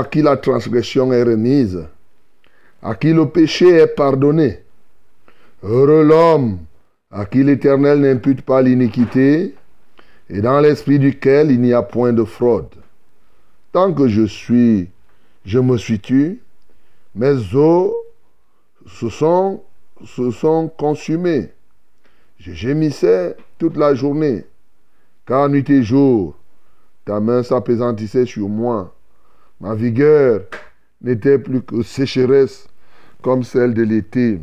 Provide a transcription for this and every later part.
À qui la transgression est remise, à qui le péché est pardonné. Heureux l'homme à qui l'Éternel n'impute pas l'iniquité et dans l'esprit duquel il n'y a point de fraude. Tant que je suis, je me suis tu, mes os se sont, se sont consumés. Je gémissais toute la journée, car nuit et jour, ta main s'appesantissait sur moi. Ma vigueur n'était plus que sécheresse comme celle de l'été.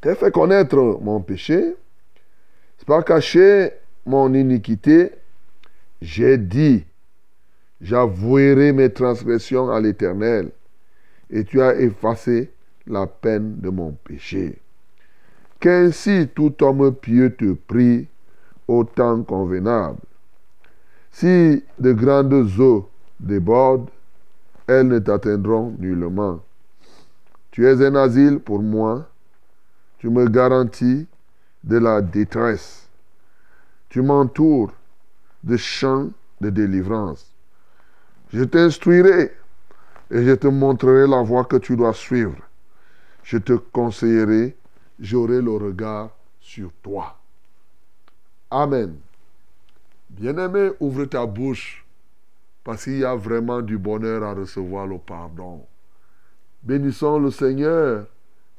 T'ai fait connaître mon péché, c'est pas caché mon iniquité. J'ai dit, j'avouerai mes transgressions à l'Éternel, et tu as effacé la peine de mon péché. Qu'ainsi tout homme pieux te prie au temps convenable. Si de grandes eaux débordent, elles ne t'atteindront nullement. Tu es un asile pour moi. Tu me garantis de la détresse. Tu m'entoures de champs de délivrance. Je t'instruirai et je te montrerai la voie que tu dois suivre. Je te conseillerai, j'aurai le regard sur toi. Amen. Bien-aimé, ouvre ta bouche parce qu'il y a vraiment du bonheur à recevoir le pardon. Bénissons le Seigneur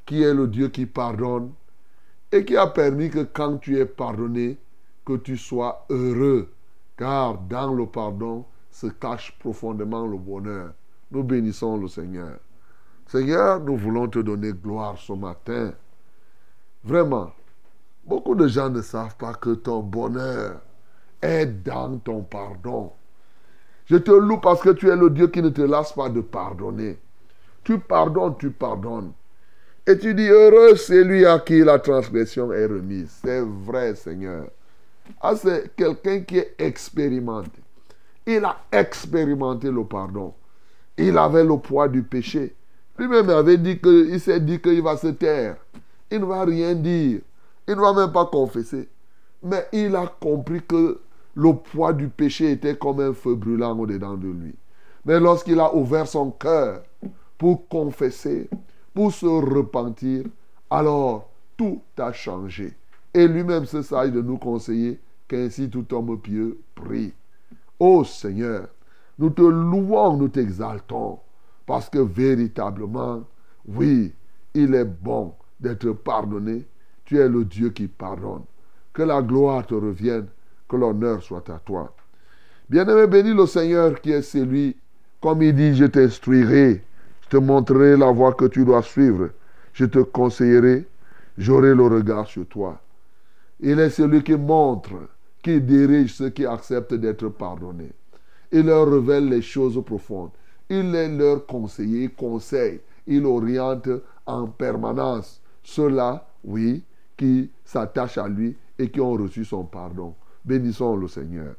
qui est le Dieu qui pardonne et qui a permis que quand tu es pardonné, que tu sois heureux. Car dans le pardon se cache profondément le bonheur. Nous bénissons le Seigneur. Seigneur, nous voulons te donner gloire ce matin. Vraiment, beaucoup de gens ne savent pas que ton bonheur est dans ton pardon. Je te loue parce que tu es le Dieu qui ne te lasse pas de pardonner. Tu pardonnes, tu pardonnes. Et tu dis, heureux c'est lui à qui la transgression est remise. C'est vrai, Seigneur. Ah, c'est quelqu'un qui est expérimenté. Il a expérimenté le pardon. Il avait le poids du péché. Lui-même avait dit que, il s'est dit qu'il va se taire. Il ne va rien dire. Il ne va même pas confesser. Mais il a compris que le poids du péché était comme un feu brûlant au-dedans de lui. Mais lorsqu'il a ouvert son cœur pour confesser, pour se repentir, alors tout a changé. Et lui-même se sage de nous conseiller qu'ainsi tout homme pieux prie. Ô Seigneur, nous te louons, nous t'exaltons, parce que véritablement, oui, il est bon d'être pardonné. Tu es le Dieu qui pardonne. Que la gloire te revienne, que l'honneur soit à toi. Bien-aimé, bénis le Seigneur qui est celui, comme il dit, je t'instruirai, je te montrerai la voie que tu dois suivre, je te conseillerai, j'aurai le regard sur toi. Il est celui qui montre, qui dirige ceux qui acceptent d'être pardonnés. Il leur révèle les choses profondes. Il est leur conseiller, conseille. Il oriente en permanence ceux-là, oui, qui s'attachent à lui et qui ont reçu son pardon. Bénissons le Seigneur.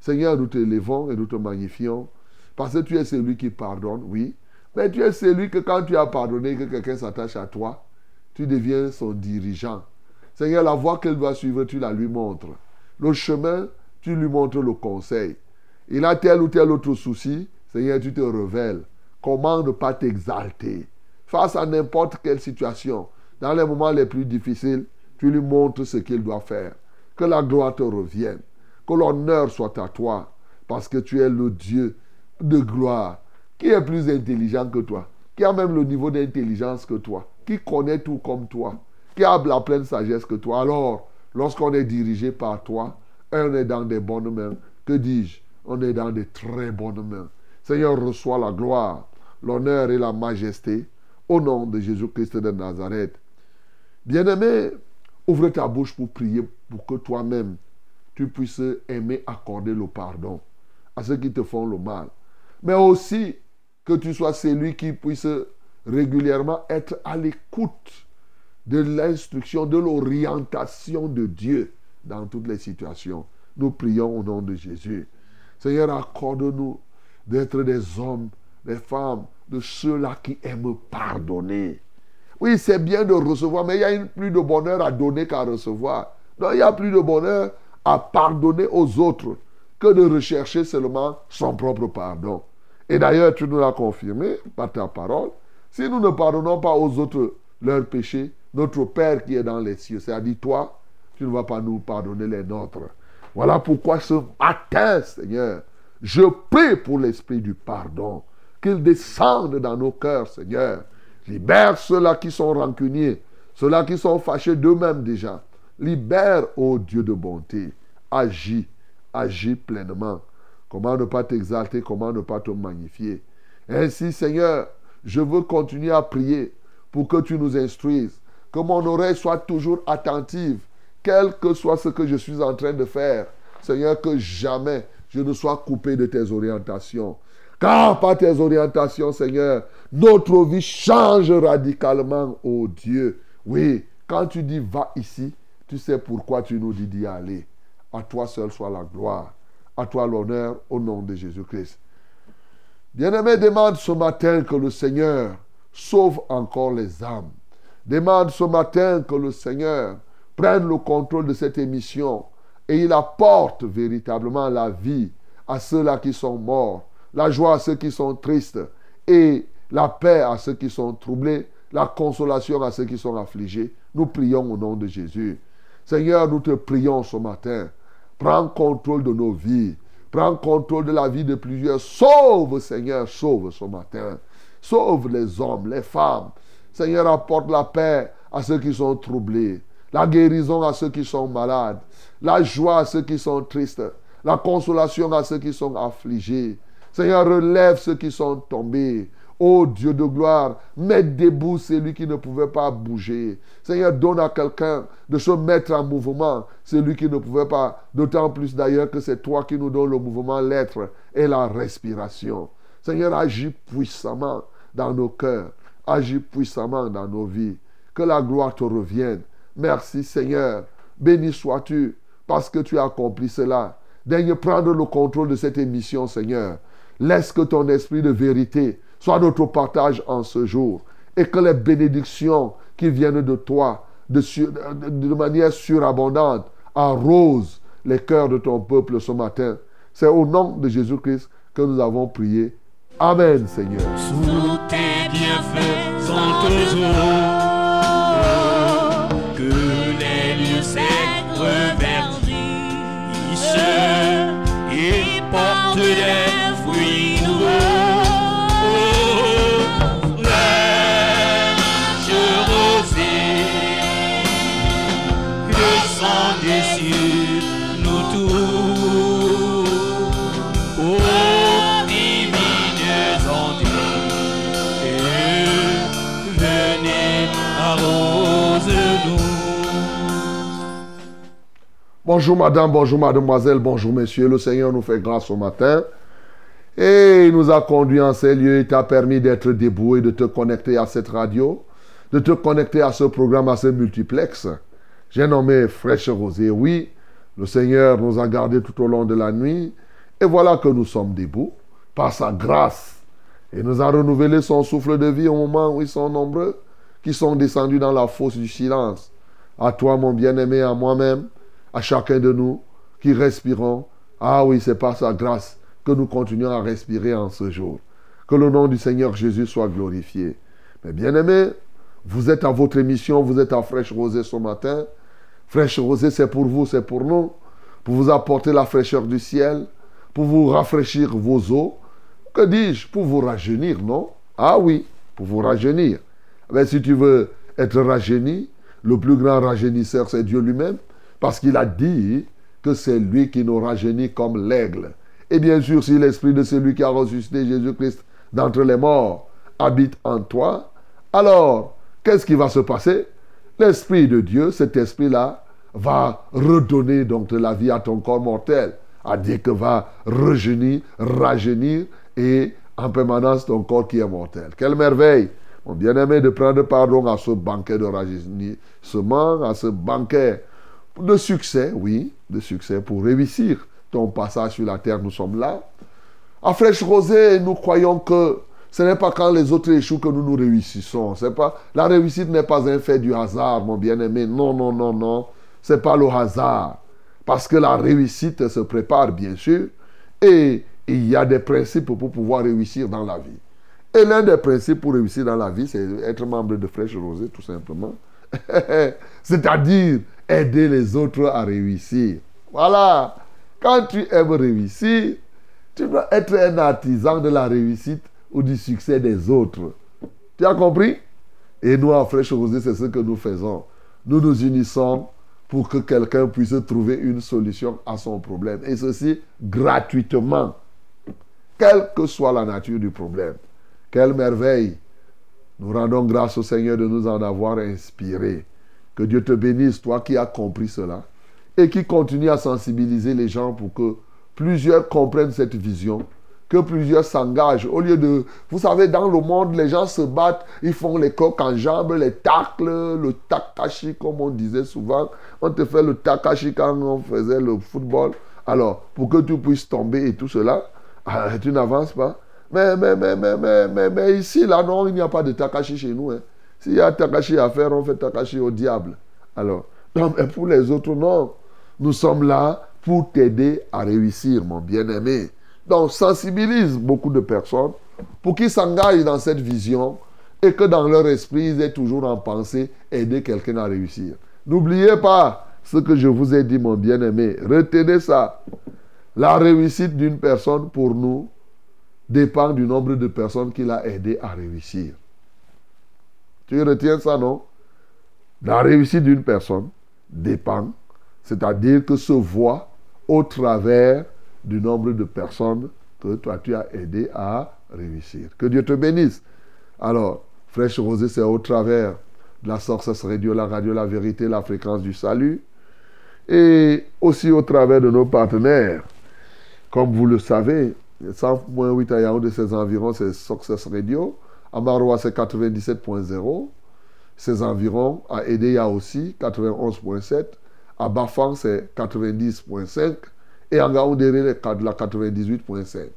Seigneur, nous te levons et nous te magnifions parce que tu es celui qui pardonne, oui. Mais tu es celui que quand tu as pardonné, que quelqu'un s'attache à toi, tu deviens son dirigeant. Seigneur, la voie qu'elle doit suivre, tu la lui montres. Le chemin, tu lui montres le conseil. Il a tel ou tel autre souci, Seigneur, tu te révèles. Comment ne pas t'exalter Face à n'importe quelle situation, dans les moments les plus difficiles, tu lui montres ce qu'il doit faire. Que la gloire te revienne. Que l'honneur soit à toi. Parce que tu es le Dieu de gloire. Qui est plus intelligent que toi Qui a même le niveau d'intelligence que toi Qui connaît tout comme toi Qui a la pleine sagesse que toi Alors, lorsqu'on est dirigé par toi, on est dans des bonnes mains. Que dis-je? On est dans des très bonnes mains. Seigneur, reçois la gloire, l'honneur et la majesté au nom de Jésus-Christ de Nazareth. Bien-aimé, ouvre ta bouche pour prier pour que toi-même, tu puisses aimer accorder le pardon à ceux qui te font le mal. Mais aussi que tu sois celui qui puisse régulièrement être à l'écoute de l'instruction, de l'orientation de Dieu dans toutes les situations. Nous prions au nom de Jésus. Seigneur, accorde-nous d'être des hommes, des femmes, de ceux-là qui aiment pardonner. Oui, c'est bien de recevoir, mais il y a plus de bonheur à donner qu'à recevoir. Non, il y a plus de bonheur à pardonner aux autres que de rechercher seulement son propre pardon. Et d'ailleurs, tu nous l'as confirmé par ta parole. Si nous ne pardonnons pas aux autres leurs péchés, notre Père qui est dans les cieux, c'est-à-dire toi, tu ne vas pas nous pardonner les nôtres. Voilà pourquoi ce matin, Seigneur, je prie pour l'esprit du pardon, qu'il descende dans nos cœurs, Seigneur. Libère ceux-là qui sont rancuniers, ceux-là qui sont fâchés d'eux-mêmes déjà. Libère, ô Dieu de bonté. Agis, agis pleinement. Comment ne pas t'exalter, comment ne pas te magnifier. Ainsi, Seigneur, je veux continuer à prier pour que tu nous instruises, que mon oreille soit toujours attentive, quel que soit ce que je suis en train de faire. Seigneur, que jamais je ne sois coupé de tes orientations. Car par tes orientations, Seigneur, notre vie change radicalement, oh Dieu. Oui, quand tu dis va ici, tu sais pourquoi tu nous dis d'y aller. À toi seul soit la gloire. À toi l'honneur au nom de Jésus-Christ. Bien-aimé, demande ce matin que le Seigneur sauve encore les âmes. Demande ce matin que le Seigneur prenne le contrôle de cette émission et il apporte véritablement la vie à ceux-là qui sont morts, la joie à ceux qui sont tristes et la paix à ceux qui sont troublés, la consolation à ceux qui sont affligés. Nous prions au nom de Jésus. Seigneur, nous te prions ce matin. Prends contrôle de nos vies. Prends contrôle de la vie de plusieurs. Sauve, Seigneur, sauve ce matin. Sauve les hommes, les femmes. Seigneur, apporte la paix à ceux qui sont troublés, la guérison à ceux qui sont malades, la joie à ceux qui sont tristes, la consolation à ceux qui sont affligés. Seigneur, relève ceux qui sont tombés. Ô Dieu de gloire, mets debout celui qui ne pouvait pas bouger. Seigneur, donne à quelqu'un de se mettre en mouvement, celui qui ne pouvait pas, d'autant plus d'ailleurs que c'est toi qui nous donnes le mouvement, l'être et la respiration. Seigneur, agis puissamment dans nos cœurs, agis puissamment dans nos vies. Que la gloire te revienne. Merci Seigneur. Béni sois-tu parce que tu as accompli cela. Daigne prendre le contrôle de cette émission, Seigneur. Laisse que ton esprit de vérité soit notre partage en ce jour et que les bénédictions qui viennent de toi de, manière surabondante arrosent les cœurs de ton peuple ce matin. C'est au nom de Jésus-Christ que nous avons prié. Amen, Seigneur. Sous tes bienfaits que les lieux et portent Bonjour madame, bonjour mademoiselle, bonjour messieurs. Le Seigneur nous fait grâce au matin. Et il nous a conduits en ces lieux. Il t'a permis d'être debout et de te connecter à cette radio, de te connecter à ce programme, à ce multiplex. J'ai nommé Fraîche Rosée. Oui, le Seigneur nous a gardés tout au long de la nuit. Et voilà que nous sommes debout par sa grâce. Et nous a renouvelé son souffle de vie au moment où ils sont nombreux qui sont descendus dans la fosse du silence. À toi, mon bien-aimé, à moi-même, à chacun de nous qui respirons. Ah oui, c'est par sa grâce que nous continuons à respirer en ce jour. Que le nom du Seigneur Jésus soit glorifié. Mais bien-aimés, vous êtes à votre émission, vous êtes à Fraîche Rosée ce matin. Fraîche Rosée, c'est pour vous, c'est pour nous. Pour vous apporter la fraîcheur du ciel, pour vous rafraîchir vos os. Que dis-je? Pour vous rajeunir, non? Ah oui, pour vous rajeunir. Mais si tu veux être rajeuni, le plus grand rajeunisseur, c'est Dieu lui-même. Parce qu'il a dit que c'est lui qui nous rajeunit comme l'aigle. Et bien sûr, si l'esprit de celui qui a ressuscité Jésus-Christ d'entre les morts habite en toi, alors qu'est-ce qui va se passer? L'esprit de Dieu, cet esprit-là, va redonner donc de la vie à ton corps mortel. À dire que va rajeunir, rajeunir et en permanence ton corps qui est mortel. Quelle merveille Mon bien-aimé, de prendre pardon à ce banquet de rajeunissement, à ce banquet de succès, oui, de succès pour réussir ton passage sur la terre, nous sommes là. À Fraîche Rosée, nous croyons que ce n'est pas quand les autres échouent que nous nous réussissons. C'est pas, la réussite n'est pas un fait du hasard, mon bien-aimé. Non, non, non, non. Ce n'est pas le hasard. Parce que la réussite se prépare, bien sûr. Et il y a des principes pour pouvoir réussir dans la vie. Et l'un des principes pour réussir dans la vie, c'est être membre de Fraîche Rosée, tout simplement. C'est-à-dire aider les autres à réussir. Voilà. Quand tu aimes réussir, tu dois être un artisan de la réussite ou du succès des autres. Tu as compris? Et nous, en Fraîche Rosée, c'est ce que nous faisons. Nous nous unissons pour que quelqu'un puisse trouver une solution à son problème. Et ceci gratuitement. Quelle que soit la nature du problème. Quelle merveille. Nous rendons grâce au Seigneur de nous en avoir inspiré. Que Dieu te bénisse, toi qui as compris cela et qui continue à sensibiliser les gens pour que plusieurs comprennent cette vision, que plusieurs s'engagent. Au lieu de... Vous savez, dans le monde, les gens se battent, ils font les coques en jambes, les tacles, le takashi, comme on disait souvent. On te fait le takashi quand on faisait le football. Alors, pour que tu puisses tomber et tout cela, tu n'avances pas. Mais, mais, mais, mais, mais, mais, ici, là, non, il n'y a pas de takashi chez nous. Hein. S'il y a takashi à faire, on fait takashi au diable. Alors, non, mais pour les autres, non. Nous sommes là pour t'aider à réussir, mon bien-aimé. Donc, sensibilise beaucoup de personnes pour qu'ils s'engagent dans cette vision et que dans leur esprit, ils aient toujours en pensée aider quelqu'un à réussir. N'oubliez pas ce que je vous ai dit, mon bien-aimé. Retenez ça. La réussite d'une personne, pour nous, dépend du nombre de personnes qu'il a aidé à réussir. Tu retiens ça, non? La réussite d'une personne dépend c'est-à-dire que se voit au travers du nombre de personnes que toi tu as aidé à réussir. Que Dieu te bénisse. Alors, Fraîche Rosée, c'est au travers de la Source Radio, la radio La Vérité, la fréquence du salut. Et aussi au travers de nos partenaires. Comme vous le savez, 100.8 à Yaoundé, ses environs, c'est Success Radio. À Maroua, c'est 97.0. Ses environs, à Edea aussi, 91.7. À Bafang, c'est 90.5. Et en Gaoundéré, la 98.5.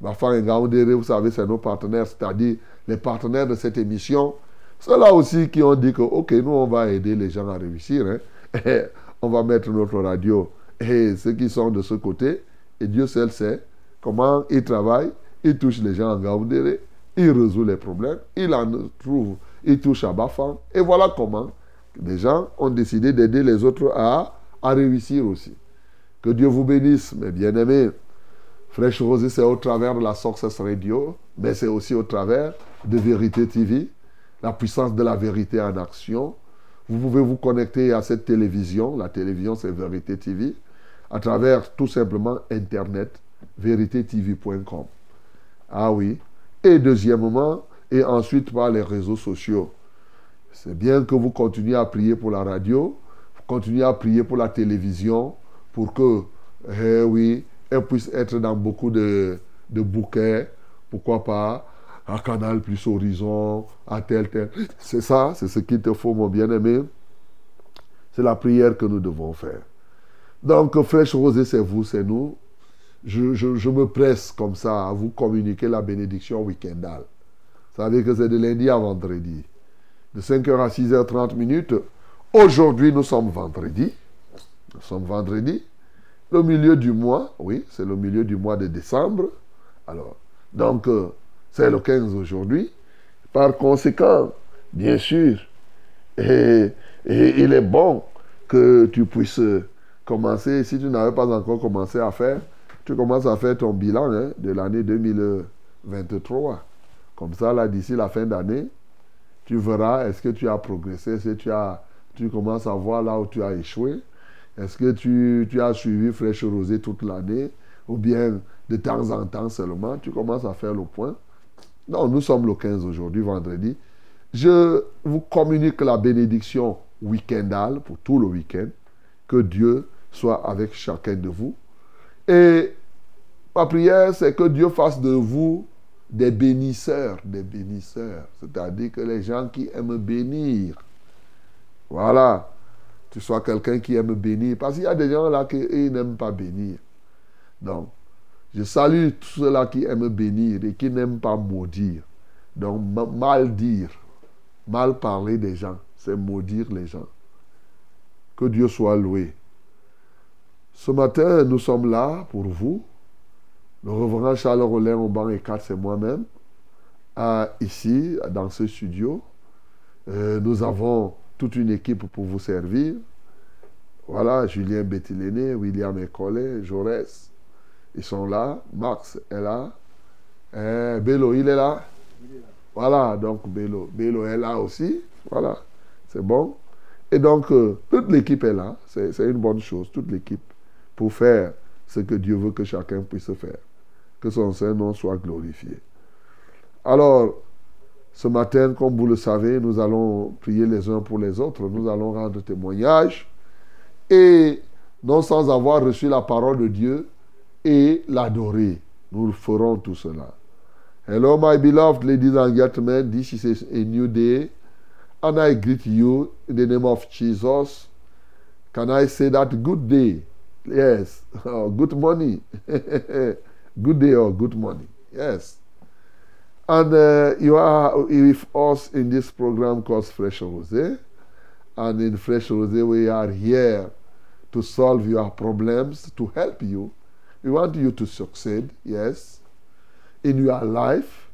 Bafang et Gaoundéré, vous savez, c'est nos partenaires, c'est-à-dire les partenaires de cette émission. Ceux-là aussi qui ont dit que, OK, nous, on va aider les gens à réussir. Hein. on va mettre notre radio. Et ceux qui sont de ce côté, et Dieu seul sait comment ils travaillent, ils touchent les gens en Gaoundéré, ils résolvent les problèmes, ils en trouvent, ils touchent à Bafang. Et voilà comment des gens ont décidé d'aider les autres à, à réussir aussi. Que Dieu vous bénisse, mes bien-aimés. Fraîche Rosée, c'est au travers de la Success Radio, mais c'est aussi au travers de Vérité TV, la puissance de la vérité en action. Vous pouvez vous connecter à cette télévision. La télévision, c'est Vérité TV, à travers tout simplement Internet, véritétv.com. Ah oui. Et deuxièmement, et ensuite par les réseaux sociaux. C'est bien que vous continuez à prier pour la radio, vous continuez à prier pour la télévision, pour que, eh oui, elle puisse être dans beaucoup de, bouquets. Pourquoi pas? À Canal plus Horizon, à tel, tel. C'est ça, c'est ce qu'il te faut, mon bien-aimé. C'est la prière que nous devons faire. Donc, Fraîche Rosée, c'est vous, c'est nous. Je, me presse comme ça à vous communiquer la bénédiction week-endale. Vous savez que c'est de lundi à vendredi. De 5h à 6h30 minutes. Aujourd'hui, nous sommes vendredi. Nous sommes vendredi. Le milieu du mois, oui, c'est le milieu du mois de décembre. Alors, donc, euh, c'est le 15 aujourd'hui. Par conséquent, bien sûr, et il est bon que tu puisses commencer, si tu n'avais pas encore commencé à faire, tu commences à faire ton bilan hein, de l'année 2023. Comme ça, là, d'ici la fin d'année, tu verras est-ce que tu as progressé, est-ce que tu, as, tu commences à voir là où tu as échoué, est-ce que tu, tu as suivi Fraîche Rosée toute l'année, ou bien de temps en temps seulement, tu commences à faire le point. Non, nous sommes le 15 aujourd'hui, vendredi. Je vous communique la bénédiction week-endale pour tout le week-end. Que Dieu soit avec chacun de vous. Et ma prière, c'est que Dieu fasse de vous des bénisseurs, des bénisseurs. C'est-à-dire que les gens qui aiment bénir, voilà, tu sois quelqu'un qui aime bénir. Parce qu'il y a des gens là qui n'aiment pas bénir. Donc, je salue tous ceux-là qui aiment bénir et qui n'aiment pas maudire. Donc, ma- mal dire, mal parler des gens, c'est maudire les gens. Que Dieu soit loué. Ce matin, nous sommes là pour vous. Le reverend Charles Rollin au banc et 4, c'est moi-même. ici, dans ce studio. Euh, nous avons toute une équipe pour vous servir. Voilà, Julien Bettiléné, William Ecolé, Jaurès. Ils sont là. Max est là. Euh, Bello, il est là. Voilà, donc. Bello est là aussi. Voilà, c'est bon. Et donc, euh, toute l'équipe est là. C'est une bonne chose, toute l'équipe, pour faire ce que Dieu veut que chacun puisse faire. Que son Saint-Nom soit glorifié. Alors, ce matin, comme vous le savez, nous allons prier les uns pour les autres. Nous allons rendre témoignage. Et non sans avoir reçu la parole de Dieu et l'adorer. Nous ferons tout cela. Hello, my beloved ladies and gentlemen. This is a new day. And I greet you in the name of Jesus. Can I say that good day? Yes. Oh, good morning. good day or good morning. Yes. And uh, you are with us in this program called Fresh Rosé. And in Fresh Rosé, we are here to solve your problems, to help you. We want you to succeed, yes, in your life.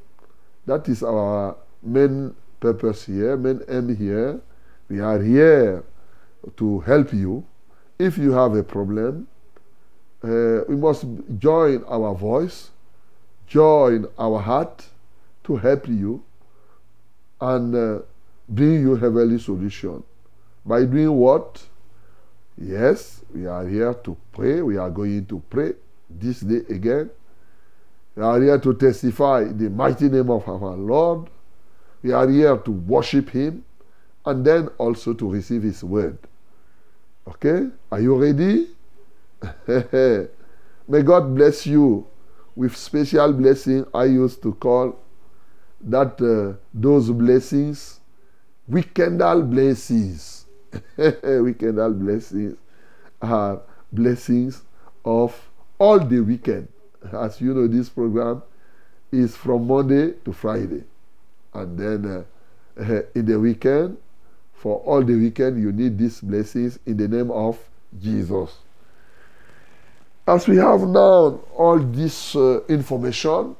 That is our main purpose here, main aim here. We are here to help you. If you have a problem, uh, we must join our voice, join our heart to help you and uh, bring you heavenly solution. By doing what? Yes, we are here to pray. We are going to pray this day again. We are here to testify the mighty name of our Lord. We are here to worship Him and then also to receive His word. Okay? Are you ready? May God bless you with special blessing. I used to call that uh, those blessings weekendal blessings. weekendal blessings are blessings of all the weekend. As you know, this program is from Monday to Friday. And then uh, in the weekend, for all the weekend, you need these blessings in the name of Jesus. As we have now all this uh, information,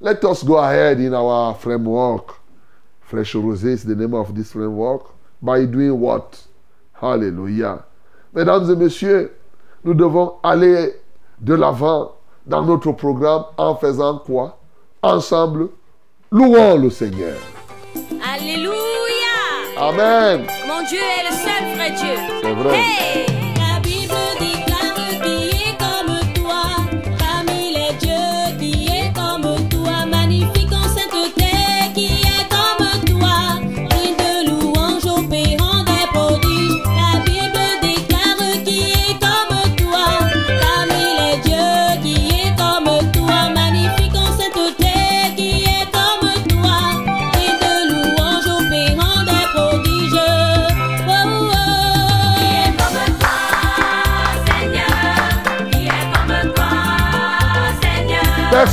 let us go ahead in our framework. Fresh Rosé is the name of this framework. By doing what? Hallelujah. Mesdames et messieurs, nous devons aller de l'avant dans notre programme en faisant quoi? Ensemble, louons le Seigneur. Alléluia. Amen. Mon Dieu est le seul vrai Dieu. C'est vrai. Hey!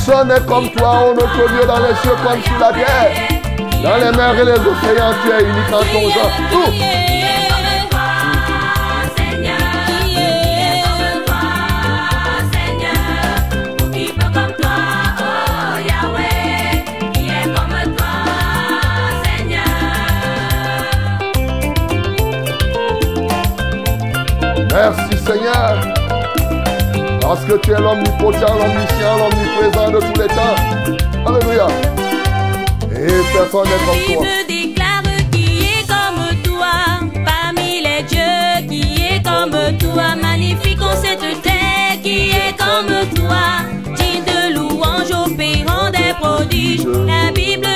Personne n'est comme toi, ô notre Dieu, dans les cieux comme sur la terre. Dans les mers et les océans, tu es unique en ton genre. Tout. Merci Seigneur. Parce que tu es l'omnipotent, l'omniscient, l'omniprésent de tous les temps. Alléluia. Et personne n'est comme toi. Bible déclare qui est comme toi, parmi les dieux, qui est comme toi, magnifique en cette terre, qui est comme toi, digne de louange opérant des prodiges. La Bible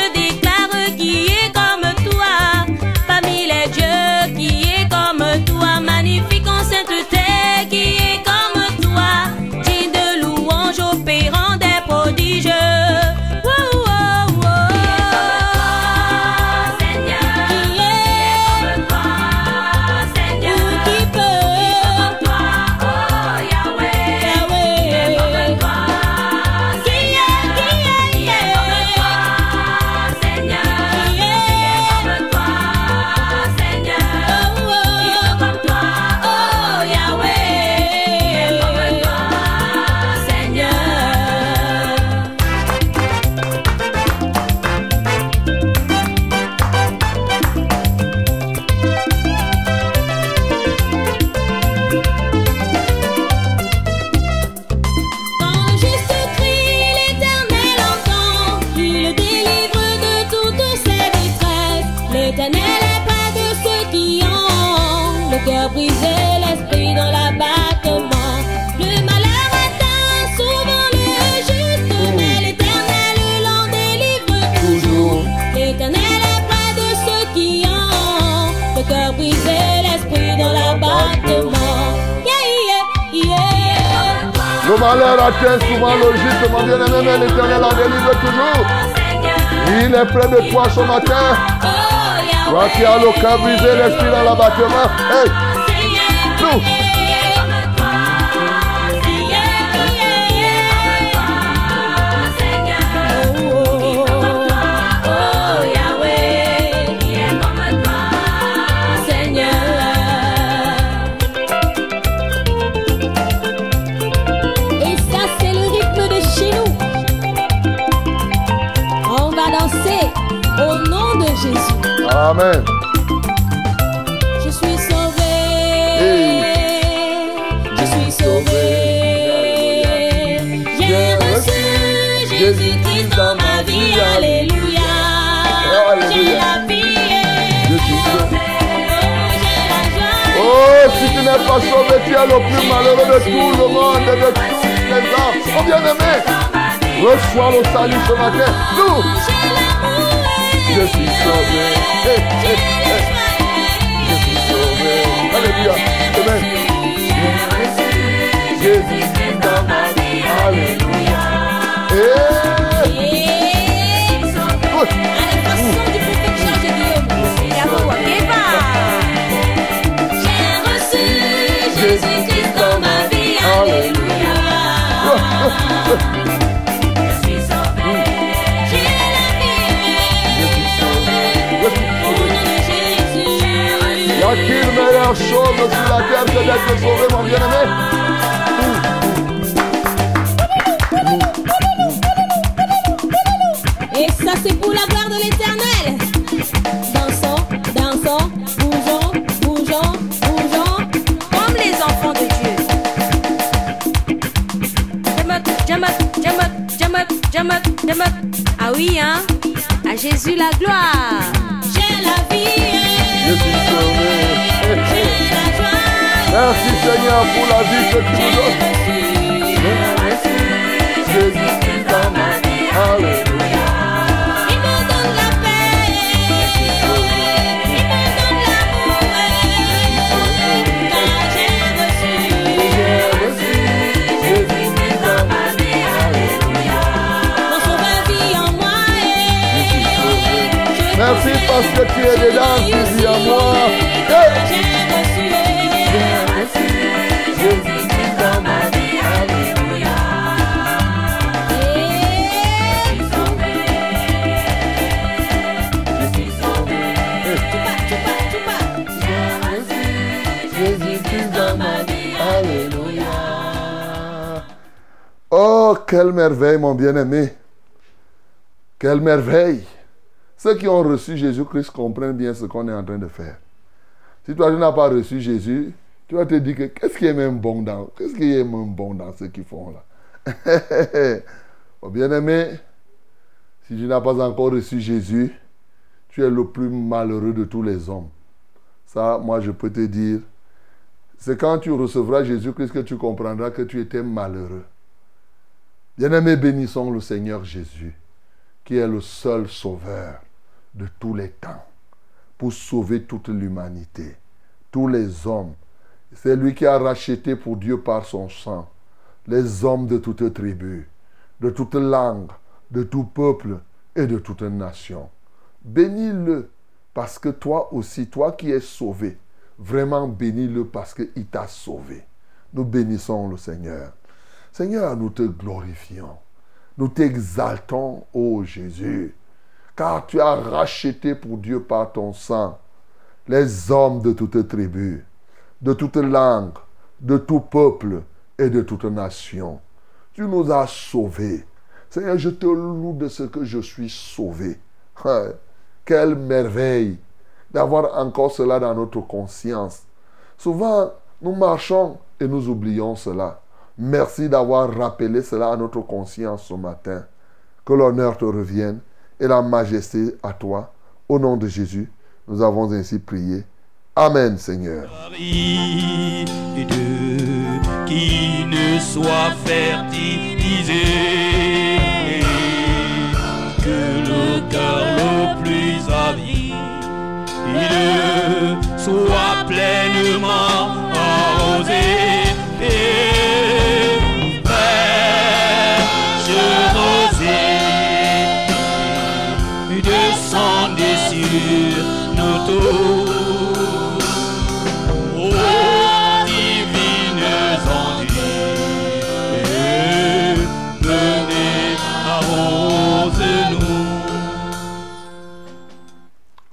Malheur atteint souvent le juste, mon bien-aimé, mais l'éternel en délivre toujours. Il est près de toi ce matin. Toi qui as le cœur brisé, l'esprit dans l'abattement. Hey, nous. Je suis sauvé. Hey. Je suis sauvé. J'ai reçu Jésus-Christ dans ma vie. Alléluia. J'ai la vie. Je suis sauvé. J'ai la joie. Oh, si tu n'es pas sauvé, tu es le plus malheureux de tout le monde et de tous les hommes. Oh bien-aimé, reçois le salut ce matin. Nous, J'ai l'amour. Je suis sauvé. Je suis sauvé. Alléluia. Amen. Jésus est dans ma vie. Alléluia. Oh, Jésus-Christ dans ma vie. Alléluia. Meilleure chose sur la terre que d'être sauvé, mon bien-aimé Et ça, c'est pour la gloire de l'éternel. Dansons, dansons, bougeons, bougeons, bougeons, comme les enfants de Dieu. Jamot, jamot, jamot, jamot, jamot, jamot. Ah oui, hein? À Jésus la gloire. J'ai la vie. Merci Seigneur pour la vie que tu nous donnes. reçu. Jésus ma vie. Alléluia. Il me donne la paix. Il me donne l'amour. Car j'ai reçu. J'ai reçu Jésus ma vie. Alléluia. Mon sauveur vit en moi. Merci parce que tu es dedans, tu vis en moi. Oh, quelle merveille, mon bien-aimé. Quelle merveille. Ceux qui ont reçu Jésus-Christ comprennent bien ce qu'on est en train de faire. Si toi, tu n'as pas reçu Jésus, tu vas te dire que qu'est-ce qui est même bon dans, qu'est-ce qui est même bon dans ce qu'ils font là? oh, bien-aimé, si tu n'as pas encore reçu Jésus, tu es le plus malheureux de tous les hommes. Ça, moi, je peux te dire, c'est quand tu recevras Jésus-Christ que tu comprendras que tu étais malheureux. Bien-aimé, bénissons le Seigneur Jésus, qui est le seul sauveur de tous les temps, pour sauver toute l'humanité, tous les hommes. C'est lui qui a racheté pour Dieu par son sang les hommes de toute tribu, de toute langue, de tout peuple et de toute nation. Bénis-le parce que toi aussi, toi qui es sauvé, vraiment bénis-le parce qu'il t'a sauvé. Nous bénissons le Seigneur. Seigneur, nous te glorifions. Nous t'exaltons, ô Jésus, car tu as racheté pour Dieu par ton sang les hommes de toute tribu, de toute langue, de tout peuple et de toute nation. Tu nous as sauvés. Seigneur, je te loue de ce que je suis sauvé. Hein, quelle merveille d'avoir encore cela dans notre conscience. Souvent, nous marchons et nous oublions cela. Merci d'avoir rappelé cela à notre conscience ce matin. Que l'honneur te revienne et la majesté à toi. Au nom de Jésus, nous avons ainsi prié. Amen, Seigneur. que le cœur le plus avide soit pleinement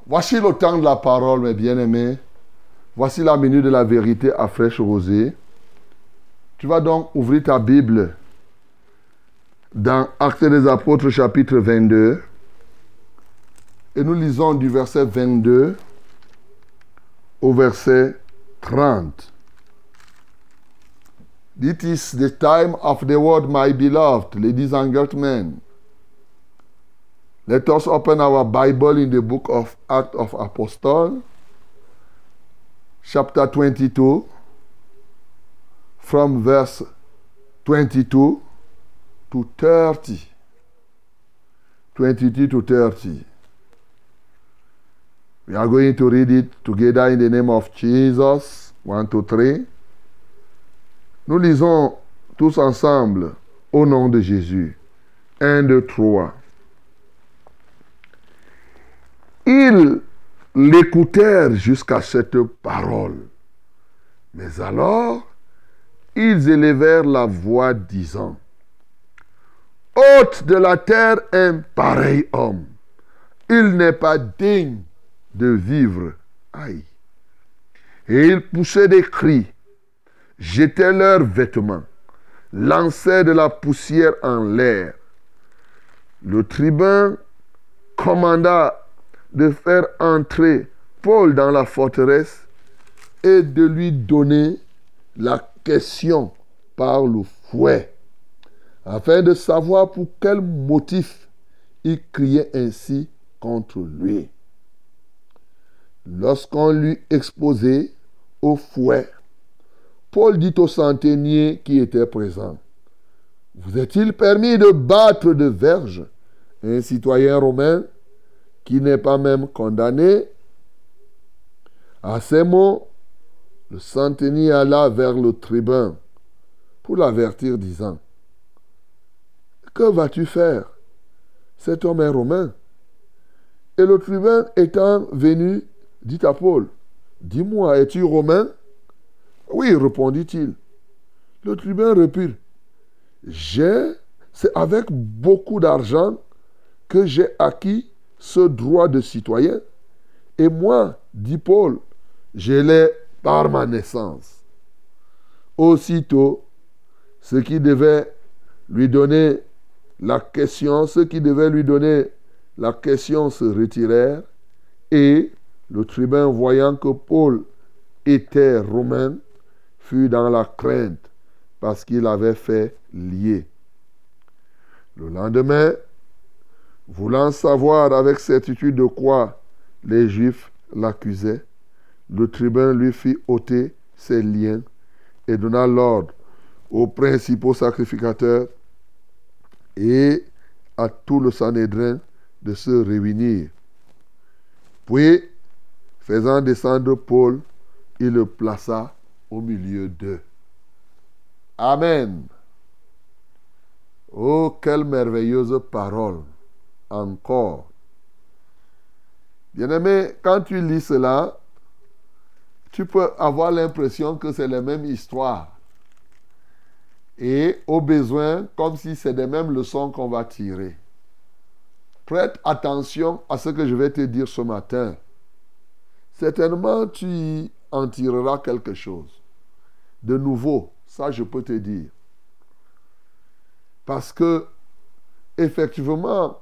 Voici le temps de la parole, mes bien-aimés. Voici la minute de la vérité à fraîche rosée. Tu vas donc ouvrir ta Bible dans Actes des Apôtres chapitre 22. Et nous lisons du verset 22 au verset 30. It is the time of the word, my beloved, ladies and gentlemen. Let us open our Bible in the book of Acts of Apostles, chapter 22, from verse 22 to 30. 22 to 30. We are going to read it together in the name of Jesus. 1, 2, 3. Nous lisons tous ensemble au nom de Jésus. 1, 2, 3. Ils l'écoutèrent jusqu'à cette parole. Mais alors, ils élevèrent la voix disant, Hôte de la terre un pareil homme, il n'est pas digne de vivre. Aïe. Et ils poussaient des cris, jetaient leurs vêtements, lançaient de la poussière en l'air. Le tribun commanda de faire entrer Paul dans la forteresse et de lui donner la question par le fouet, afin de savoir pour quel motif il criait ainsi contre lui. Lorsqu'on lui exposait au fouet, Paul dit au centenier qui était présent, Vous est-il permis de battre de verge un citoyen romain? Qui n'est pas même condamné À ces mots, le centenier alla vers le tribun pour l'avertir, disant, Que vas-tu faire? Cet homme est romain. Et le tribun étant venu, dit à Paul, Dis-moi, es-tu romain Oui, répondit-il. Le tribun reprit, J'ai, c'est avec beaucoup d'argent que j'ai acquis ce droit de citoyen. Et moi, dit Paul, je l'ai par ma naissance. Aussitôt, ce qui devait lui donner la question, ceux qui devaient lui donner la question se retirèrent et le tribun, voyant que Paul était romain, fut dans la crainte parce qu'il avait fait lier. Le lendemain, voulant savoir avec certitude de quoi les Juifs l'accusaient, le tribun lui fit ôter ses liens et donna l'ordre aux principaux sacrificateurs et à tout le Sanhédrin de se réunir. Puis, faisant descendre Paul, il le plaça au milieu d'eux. Amen. Oh, quelle merveilleuse parole. Encore. Bien-aimé, quand tu lis cela, tu peux avoir l'impression que c'est la même histoire. Et au besoin, comme si c'est des mêmes leçons qu'on va tirer. Prête attention à ce que je vais te dire ce matin. Certainement, tu en tireras quelque chose. De nouveau, ça je peux te dire. Parce que, effectivement,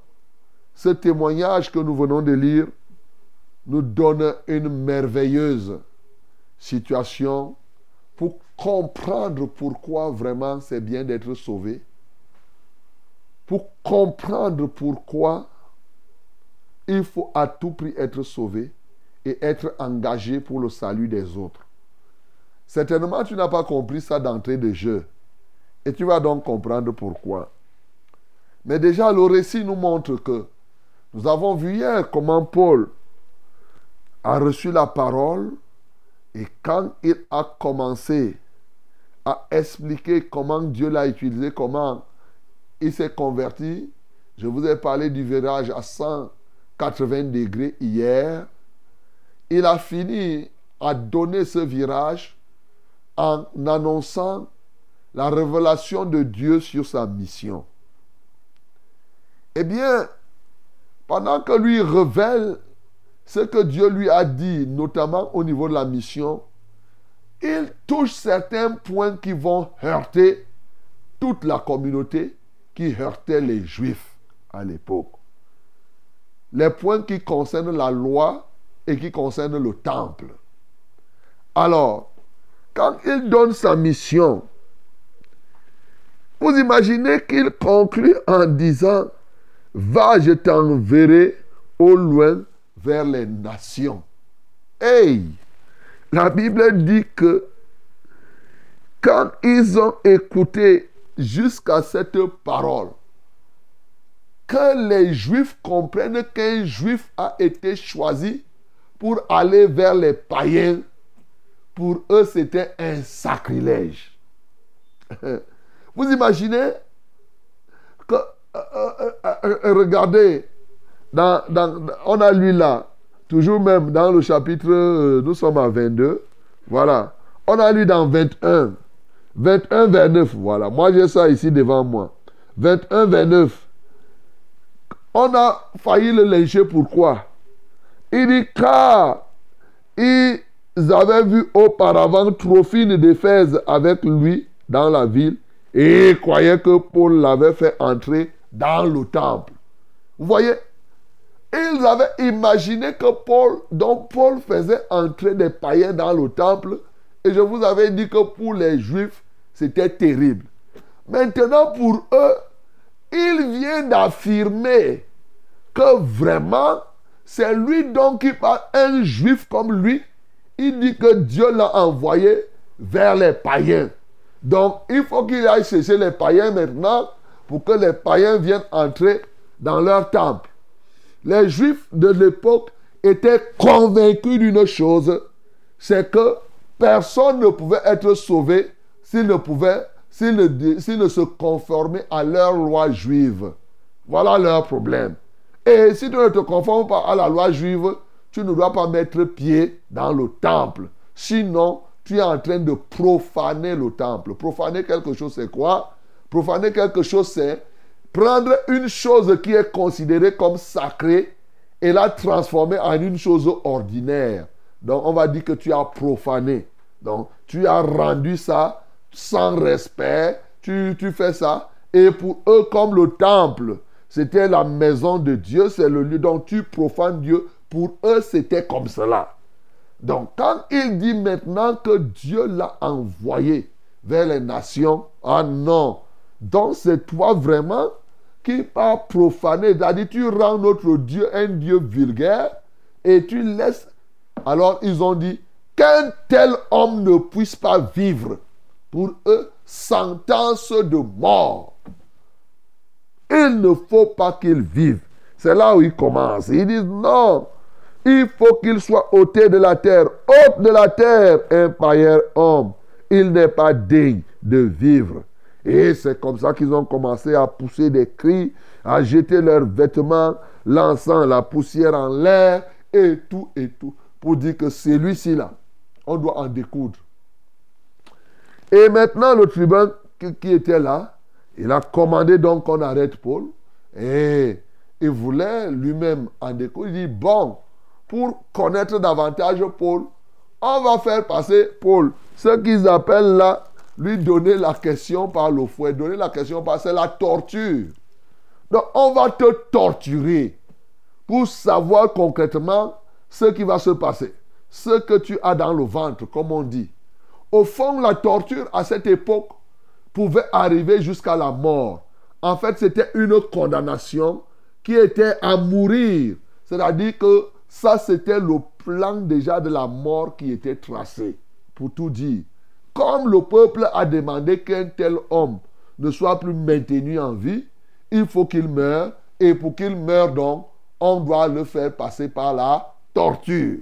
ce témoignage que nous venons de lire nous donne une merveilleuse situation pour comprendre pourquoi vraiment c'est bien d'être sauvé, pour comprendre pourquoi il faut à tout prix être sauvé et être engagé pour le salut des autres. Certainement, tu n'as pas compris ça d'entrée de jeu. Et tu vas donc comprendre pourquoi. Mais déjà, le récit nous montre que nous avons vu hier comment Paul a reçu la parole et quand il a commencé à expliquer comment Dieu l'a utilisé, comment il s'est converti, je vous ai parlé du virage à 180 degrés hier. Il a fini à donner ce virage en annonçant la révélation de Dieu sur sa mission. Eh bien, pendant que lui révèle ce que Dieu lui a dit, notamment au niveau de la mission, il touche certains points qui vont heurter toute la communauté qui heurtait les Juifs à l'époque. Les points qui concernent la loi et qui concernent le temple. Alors, quand il donne sa mission, vous imaginez qu'il conclut en disant, va, je t'enverrai au loin vers les nations. Hey! La Bible dit que quand ils ont écouté jusqu'à cette parole, que les Juifs comprennent qu'un Juif a été choisi pour aller vers les païens, pour eux c'était un sacrilège. Vous imaginez que, euh, euh, euh, regardez, on a lu là, toujours même dans le chapitre, nous sommes à 22, voilà. On a lu dans 21, 21, 29, voilà. Moi j'ai ça ici devant moi. 21, 29. On a failli le lyncher, pourquoi? Il dit car ils avaient vu auparavant Trophine d'Éphèse avec lui dans la ville et croyaient que Paul l'avait fait entrer dans le temple. Vous voyez, ils avaient imaginé que Paul, dont Paul faisait entrer des païens dans le temple, et je vous avais dit que pour les juifs, c'était terrible. Maintenant, pour eux, il vient d'affirmer que vraiment, c'est lui donc qui parle, un juif comme lui, il dit que Dieu l'a envoyé vers les païens. Donc, il faut qu'il aille chercher les païens maintenant pour que les païens viennent entrer dans leur temple les Juifs de l'époque étaient convaincus d'une chose, c'est que personne ne pouvait être sauvé s'il ne pouvait, s'il ne, se conformait à leur loi juive. Voilà leur problème. Et si tu ne te conformes pas à la loi juive, tu ne dois pas mettre pied dans le temple. Sinon, tu es en train de profaner le temple. Profaner quelque chose, c'est quoi? Profaner quelque chose, c'est prendre une chose qui est considérée comme sacrée et la transformer en une chose ordinaire. Donc on va dire que tu as profané. Donc tu as rendu ça sans respect. Tu, tu fais ça Et pour eux, comme le temple, c'était la maison de Dieu, c'est le lieu dont tu profanes Dieu. Pour eux, c'était comme cela. Donc, quand il dit maintenant que Dieu l'a envoyé vers les nations, ah non, donc c'est toi vraiment qui as profané. C'est-à-dire, tu rends notre Dieu un Dieu vulgaire et tu laisses. Alors, ils ont dit qu'un tel homme ne puisse pas vivre. Pour eux, sentence de mort. Il ne faut pas qu'il vive. C'est là où ils commencent. Ils disent non, il faut qu'il soit ôté de la terre, ôte de la terre, un païen homme. Il n'est pas digne de vivre. Et c'est comme ça qu'ils ont commencé à pousser des cris, à jeter leurs vêtements, l'encens, la poussière en l'air, et tout, et tout, pour dire que celui-ci là, on doit en découdre. Et maintenant, le tribun qui était là, il a commandé donc qu'on arrête Paul. Et il voulait lui-même en découdre. Il dit, bon, pour connaître davantage Paul, on va faire passer Paul. Ce qu'ils appellent là, lui donner la question par le fouet. Donner la question par, c'est la torture. Donc, on va te torturer pour savoir concrètement ce qui va se passer. Ce que tu as dans le ventre, comme on dit. Au fond, la torture à cette époque pouvait arriver jusqu'à la mort. En fait, c'était une condamnation qui était à mourir. C'est-à-dire que ça, c'était le plan déjà de la mort qui était tracé, pour tout dire. Comme le peuple a demandé qu'un tel homme ne soit plus maintenu en vie, il faut qu'il meure. Et pour qu'il meure donc, on doit le faire passer par la torture.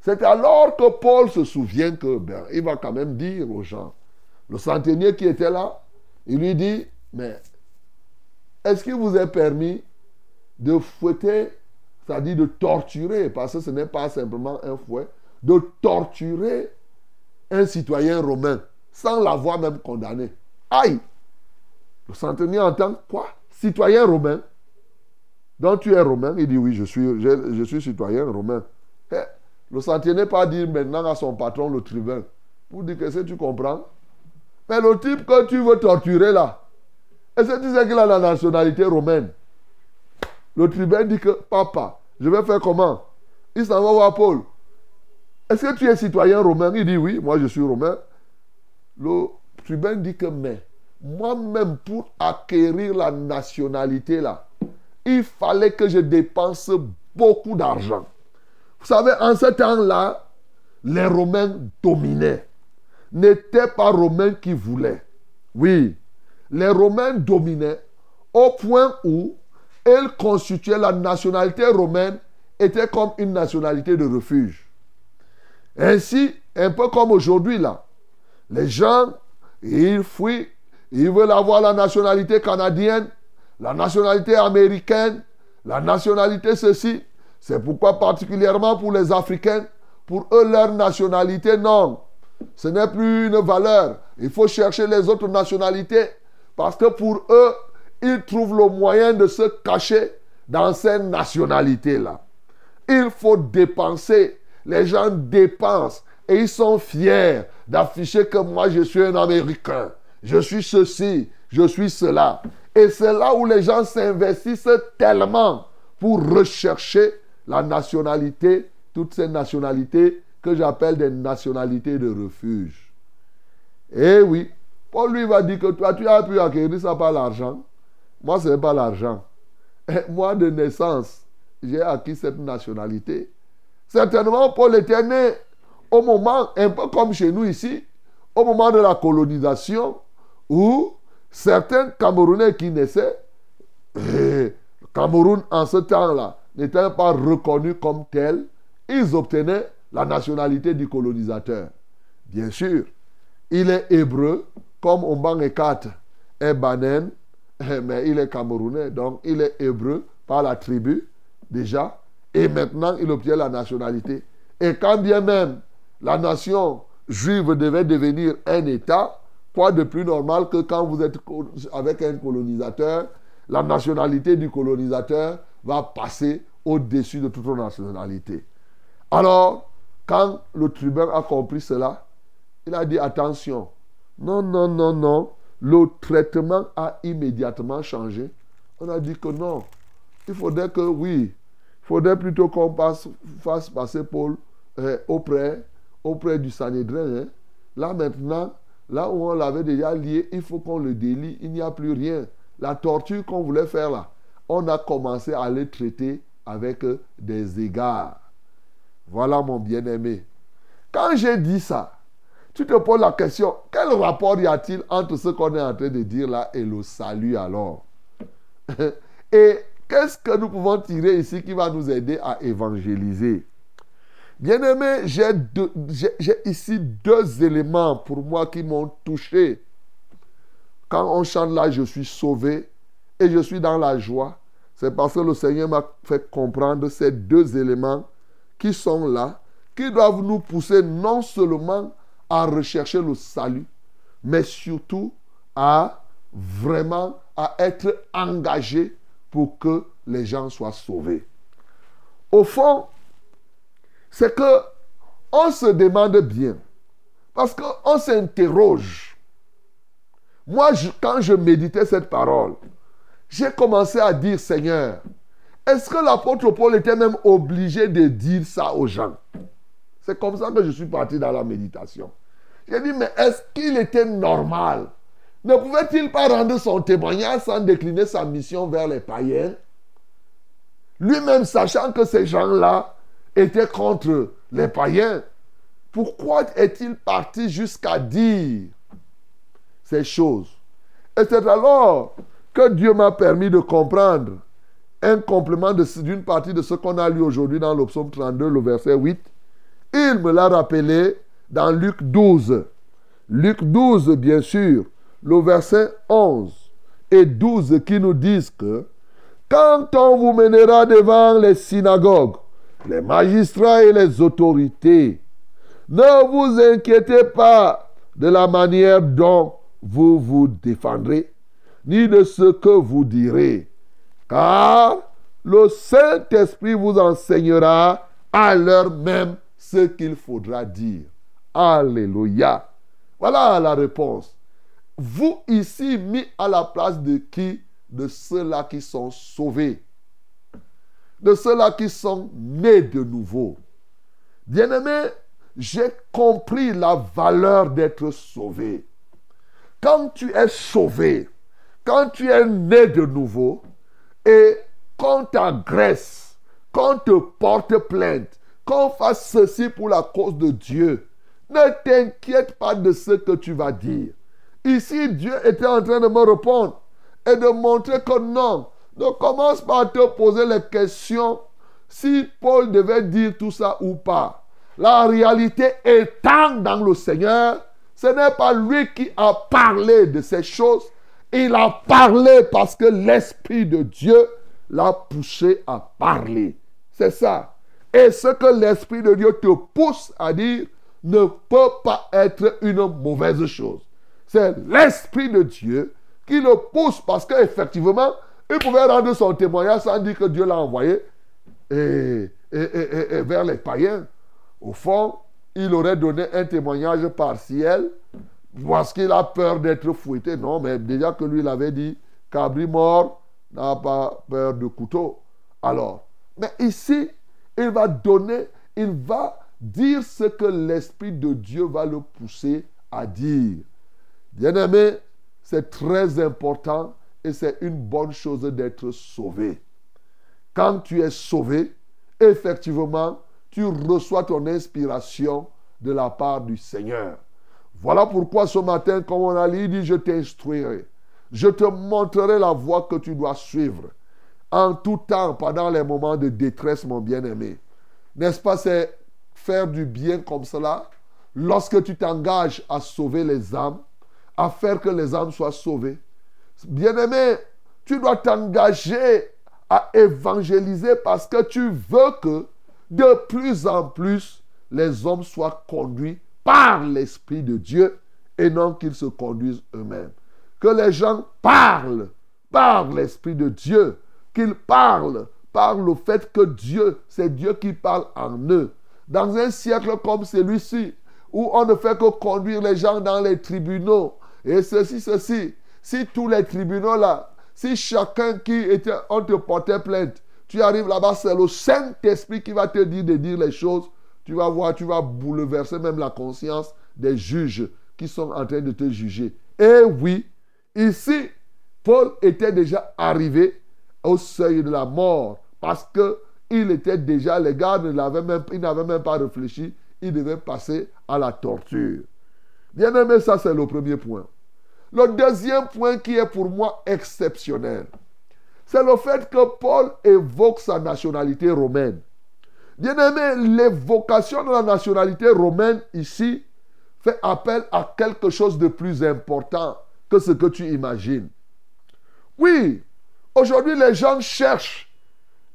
C'est alors que Paul se souvient que, ben, il va quand même dire aux gens, le centenier qui était là, il lui dit, mais est-ce qu'il vous est permis de fouetter c'est-à-dire de torturer, parce que ce n'est pas simplement un fouet, de torturer un citoyen romain sans l'avoir même condamné. Aïe! Le centenier entend quoi? Citoyen romain? Donc tu es romain? Il dit oui, je suis, je, suis citoyen romain. Eh, le centenier pas dire maintenant à son patron, le tribun, pour dire que tu comprends. Mais le type que tu veux torturer là, est-ce que tu sais qu'il a la nationalité romaine? Le tribun dit que, papa, je vais faire comment? Il s'en va voir Paul. Est-ce que tu es citoyen romain? Il dit oui, moi je suis romain. Le tribun dit que, mais moi-même, pour acquérir la nationalité là, il fallait que je dépense beaucoup d'argent. Vous savez, en ce temps-là, les Romains dominaient. N'étaient pas Romains qui voulaient. Oui, les Romains dominaient au point où elle constituait la nationalité romaine, était comme une nationalité de refuge. Ainsi, un peu comme aujourd'hui là, les gens, ils fuient, ils veulent avoir la nationalité canadienne, la nationalité américaine, la nationalité ceci. C'est pourquoi particulièrement pour les Africains, pour eux, leur nationalité, non. Ce n'est plus une valeur. Il faut chercher les autres nationalités. Parce que pour eux, ils trouvent le moyen de se cacher dans ces nationalités-là. Il faut dépenser. Les gens dépensent et ils sont fiers d'afficher que moi je suis un Américain. Je suis ceci, je suis cela. Et c'est là où les gens s'investissent tellement pour rechercher la nationalité, toutes ces nationalités que j'appelle des nationalités de refuge. Eh oui, Paul lui va dire que toi, tu as pu acquérir ça par l'argent. Moi, ce n'est pas l'argent. Moi, de naissance, j'ai acquis cette nationalité. Certainement, était né au moment, un peu comme chez nous ici, au moment de la colonisation, où certains Camerounais qui naissaient, le Cameroun en ce temps-là n'était pas reconnu comme tel, ils obtenaient la nationalité du colonisateur. Bien sûr, il est hébreu, comme Ombang Ekat est Banen, mais il est camerounais, donc il est hébreu par la tribu déjà, et maintenant il obtient la nationalité. Et quand bien même la nation juive devait devenir un État, quoi de plus normal que quand vous êtes avec un colonisateur, la nationalité du colonisateur va passer au-dessus de toute nationalité. Alors, quand le tribun a compris cela, il a dit attention, non, non, non, non, le traitement a immédiatement changé. On a dit que non. Il faudrait que, oui, faudrait plutôt qu'on fasse passer Paul euh, auprès, auprès du Sanhédrin. hein. Là maintenant, là où on l'avait déjà lié, il faut qu'on le délie. Il n'y a plus rien. La torture qu'on voulait faire là, on a commencé à le traiter avec euh, des égards. Voilà mon bien-aimé. Quand j'ai dit ça, tu te poses la question, quel rapport y a-t-il entre ce qu'on est en train de dire là et le salut alors? Et qu'est-ce que nous pouvons tirer ici qui va nous aider à évangéliser? Bien-aimé, j'ai ici deux éléments pour moi qui m'ont touché. Quand on chante là, je suis sauvé et je suis dans la joie, c'est parce que le Seigneur m'a fait comprendre ces deux éléments qui sont là, qui doivent nous pousser non seulement à rechercher le salut, mais surtout à vraiment à être engagés pour que les gens soient sauvés. Au fond, c'est que on se demande bien, parce qu'on s'interroge. Moi, quand je méditais cette parole, j'ai commencé à dire, Seigneur, est-ce que l'apôtre Paul était même obligé de dire ça aux gens? C'est comme ça que je suis parti dans la méditation. J'ai dit, mais est-ce qu'il était normal Ne pouvait-il pas rendre son témoignage sans décliner sa mission vers les païens? Lui-même sachant que ces gens-là étaient contre les païens, pourquoi est-il parti jusqu'à dire ces choses? Et c'est alors que Dieu m'a permis de comprendre un complément d'une partie de ce qu'on a lu aujourd'hui dans le psaume 32, le verset 8. Il me l'a rappelé dans Luc 12. Luc 12, bien sûr, le verset 11 et 12 qui nous disent que quand on vous mènera devant les synagogues, les magistrats et les autorités, ne vous inquiétez pas de la manière dont vous vous défendrez, ni de ce que vous direz, car le Saint-Esprit vous enseignera à l'heure même ce qu'il faudra dire. Alléluia. Voilà la réponse. Vous ici mis à la place de qui? De ceux-là qui sont sauvés. De ceux-là qui sont nés de nouveau. Bien-aimé, j'ai compris la valeur d'être sauvé. Quand tu es sauvé, quand tu es né de nouveau, et qu'on t'agresse, qu'on te porte plainte, qu'on fasse ceci pour la cause de Dieu, ne t'inquiète pas de ce que tu vas dire. Ici, Dieu était en train de me répondre et de montrer que non, ne commence pas à te poser les questions si Paul devait dire tout ça ou pas. La réalité étant dans le Seigneur, ce n'est pas lui qui a parlé de ces choses, il a parlé parce que l'Esprit de Dieu l'a poussé à parler. C'est ça. Et ce que l'Esprit de Dieu te pousse à dire ne peut pas être une mauvaise chose. C'est l'Esprit de Dieu qui le pousse parce qu'effectivement, il pouvait rendre son témoignage sans dire que Dieu l'a envoyé et, et- et- et vers les païens. Au fond, il aurait donné un témoignage partiel parce qu'il a peur d'être fouetté. Non, mais déjà que lui, il avait dit, cabri mort n'a pas peur de couteau. Alors, mais ici, il va donner, il va dire ce que l'Esprit de Dieu va le pousser à dire. Bien-aimé, c'est très important et c'est une bonne chose d'être sauvé. Quand tu es sauvé, effectivement, tu reçois ton inspiration de la part du Seigneur. Voilà pourquoi ce matin, comme on a dit, il dit, je t'instruirai. Je te montrerai la voie que tu dois suivre. En tout temps, pendant les moments de détresse, mon bien-aimé. N'est-ce pas, c'est faire du bien comme cela? Lorsque tu t'engages à sauver les âmes, à faire que les âmes soient sauvées. Bien-aimé, tu dois t'engager à évangéliser parce que tu veux que de plus en plus les hommes soient conduits par l'Esprit de Dieu et non qu'ils se conduisent eux-mêmes. Que les gens parlent par l'Esprit de Dieu, qu'ils parlent par le fait que Dieu, c'est Dieu qui parle en eux. Dans un siècle comme celui-ci, où on ne fait que conduire les gens dans les tribunaux et ceci, ceci. Si tous les tribunaux là, si chacun qui était, on te portait plainte, tu arrives là-bas, c'est le Saint-Esprit qui va te dire de dire les choses. Tu vas voir, tu vas bouleverser même la conscience des juges qui sont en train de te juger. Et oui, ici, Paul était déjà arrivé au seuil de la mort parce que il était déjà, les gars n'avaient même, n'avaient même pas réfléchi, il devait passer à la torture. Bien aimé, ça c'est le premier point. Le deuxième point qui est pour moi exceptionnel, c'est le fait que Paul évoque sa nationalité romaine. Bien aimé, l'évocation de la nationalité romaine ici fait appel à quelque chose de plus important que ce que tu imagines. Oui, aujourd'hui les gens cherchent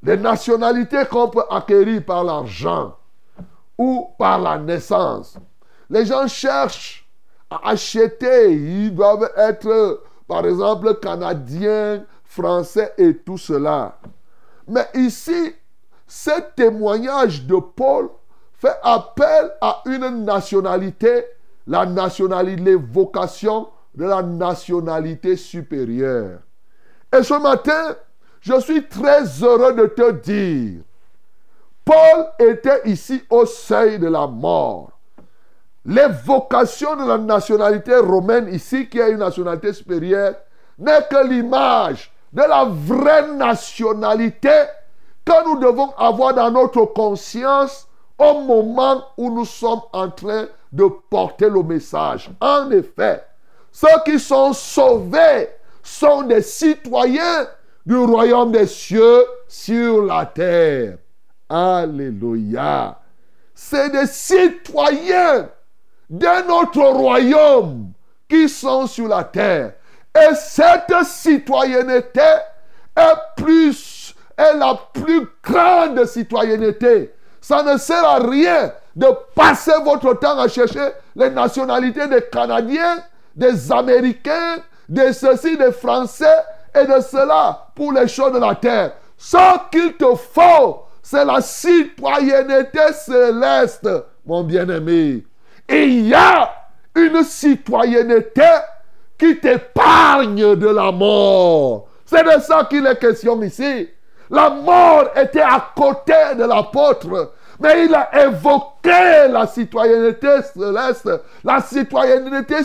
les nationalités qu'on peut acquérir par l'argent ou par la naissance. Les gens cherchent à acheter. Ils doivent être, par exemple, canadiens, français et tout cela. Mais ici, ce témoignage de Paul fait appel à une nationalité, la nationalité, l'évocation de la nationalité supérieure. Et ce matin, je suis très heureux de te dire, Paul était ici au seuil de la mort. L'évocation de la nationalité romaine ici, qui est une nationalité supérieure, n'est que l'image de la vraie nationalité que nous devons avoir dans notre conscience au moment où nous sommes en train de porter le message. En effet, ceux qui sont sauvés sont des citoyens du royaume des cieux sur la terre. Alléluia. C'est des citoyens de notre royaume qui sont sur la terre. Et cette citoyenneté est plus, est la plus grande citoyenneté. Ça ne sert à rien de passer votre temps à chercher les nationalités des Canadiens, des Américains, de ceci, des Français et de cela pour les choses de la terre. Ce qu'il te faut, c'est la citoyenneté céleste, mon bien-aimé. Il y a une citoyenneté qui t'épargne de la mort. C'est de ça qu'il est question ici. La mort était à côté de l'apôtre. Mais il a évoqué la citoyenneté céleste, la citoyenneté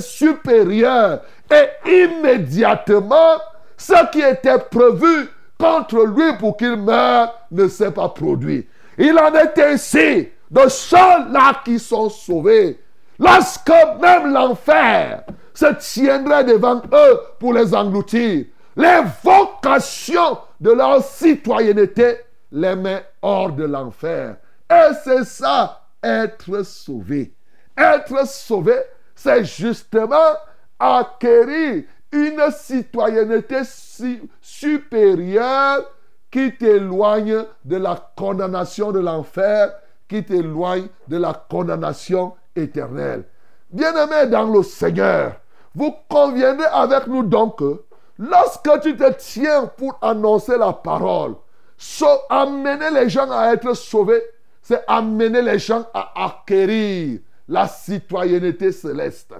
supérieure. Et immédiatement, ce qui était prévu contre lui pour qu'il meure ne s'est pas produit. Il en est ainsi de ceux-là qui sont sauvés. Lorsque même l'enfer se tiendrait devant eux pour les engloutir, l'évocation de leur citoyenneté les met hors de l'enfer. Et c'est ça, être sauvé. Être sauvé, c'est justement acquérir une citoyenneté supérieure qui t'éloigne de la condamnation de l'enfer, qui t'éloigne de la condamnation éternelle. Bien-aimés dans le Seigneur, vous conviendrez avec nous donc que lorsque tu te tiens pour annoncer la parole, amener les gens à être sauvés, c'est amener les gens à acquérir la citoyenneté céleste.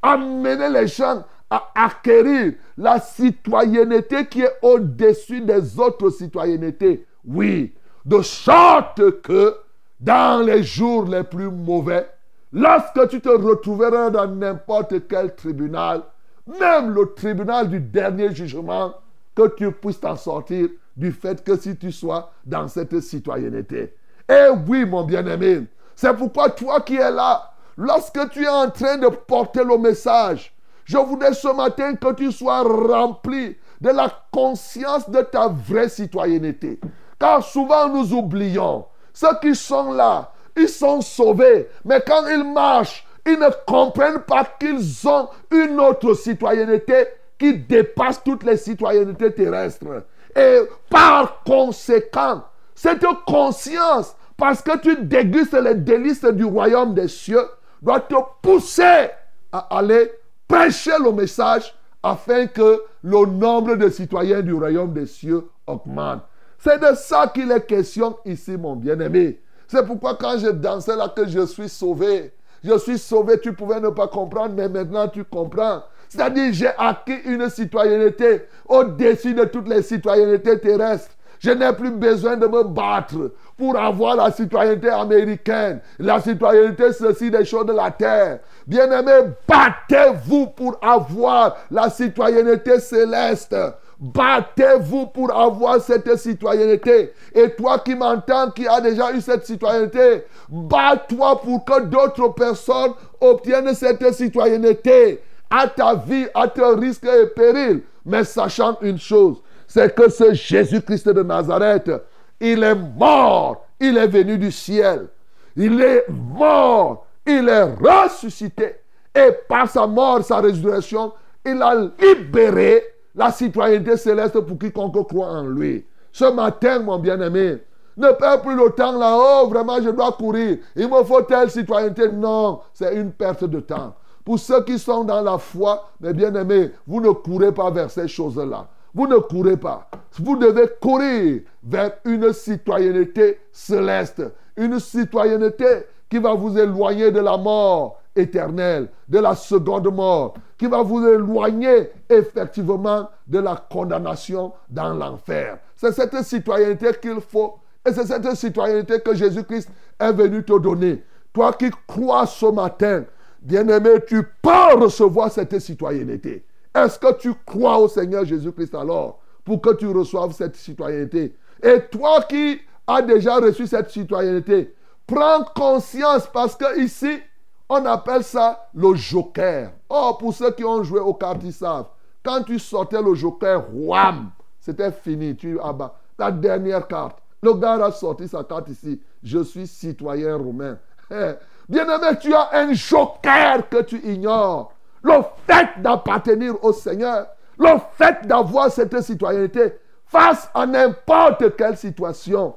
Amener les gens à acquérir la citoyenneté qui est au-dessus des autres citoyennetés. Oui, de sorte que dans les jours les plus mauvais, lorsque tu te retrouveras dans n'importe quel tribunal, même le tribunal du dernier jugement, que tu puisses t'en sortir du fait que si tu sois dans cette citoyenneté. Eh oui, mon bien-aimé, c'est pourquoi toi qui es là, lorsque tu es en train de porter le message, je voudrais ce matin que tu sois rempli de la conscience de ta vraie citoyenneté. Car souvent nous oublions, ceux qui sont là, ils sont sauvés, mais quand ils marchent, ils ne comprennent pas qu'ils ont une autre citoyenneté qui dépasse toutes les citoyennetés terrestres. Et par conséquent, cette conscience, parce que tu dégustes les délices du royaume des cieux, doit te pousser à aller prêcher le message afin que le nombre de citoyens du royaume des cieux augmente. C'est de ça qu'il est question ici, mon bien-aimé. C'est pourquoi quand je dansais là que je suis sauvé, je suis sauvé, tu pouvais ne pas comprendre, mais maintenant tu comprends. C'est-à-dire, j'ai acquis une citoyenneté au-dessus de toutes les citoyennetés terrestres. Je n'ai plus besoin de me battre pour avoir la citoyenneté américaine, la citoyenneté ceci des choses de la terre. Bien-aimés, battez-vous pour avoir la citoyenneté céleste. Battez-vous pour avoir cette citoyenneté. Et toi qui m'entends, qui as déjà eu cette citoyenneté, bats-toi pour que d'autres personnes obtiennent cette citoyenneté à ta vie, à ton risque et péril. Mais sachant une chose, c'est que ce Jésus-Christ de Nazareth, il est mort, il est venu du ciel. Il est mort, il est ressuscité. Et par sa mort, sa résurrection, il a libéré la citoyenneté céleste pour quiconque croit en lui. Ce matin, mon bien-aimé, ne perds plus le temps là-haut, vraiment, je dois courir. Il me faut telle citoyenneté. Non, c'est une perte de temps. Pour ceux qui sont dans la foi, mes bien-aimés, vous ne courez pas vers ces choses-là. Vous ne courez pas. Vous devez courir vers une citoyenneté céleste. Une citoyenneté qui va vous éloigner de la mort éternelle, de la seconde mort, qui va vous éloigner effectivement de la condamnation dans l'enfer. C'est cette citoyenneté qu'il faut. Et c'est cette citoyenneté que Jésus-Christ est venu te donner. Toi qui crois ce matin, bien-aimé, tu peux recevoir cette citoyenneté. Est-ce que tu crois au Seigneur Jésus-Christ alors pour que tu reçoives cette citoyenneté? Et toi qui as déjà reçu cette citoyenneté, prends conscience parce que ici, on appelle ça le joker. Oh, pour ceux qui ont joué au cartes, ils savent. Quand tu sortais le joker, wham, c'était fini. Tu abats la dernière carte. Le gars a sorti sa carte ici. Je suis citoyen romain. Bien-aimé, tu as un joker que tu ignores. Le fait d'appartenir au Seigneur, le fait d'avoir cette citoyenneté face à n'importe quelle situation,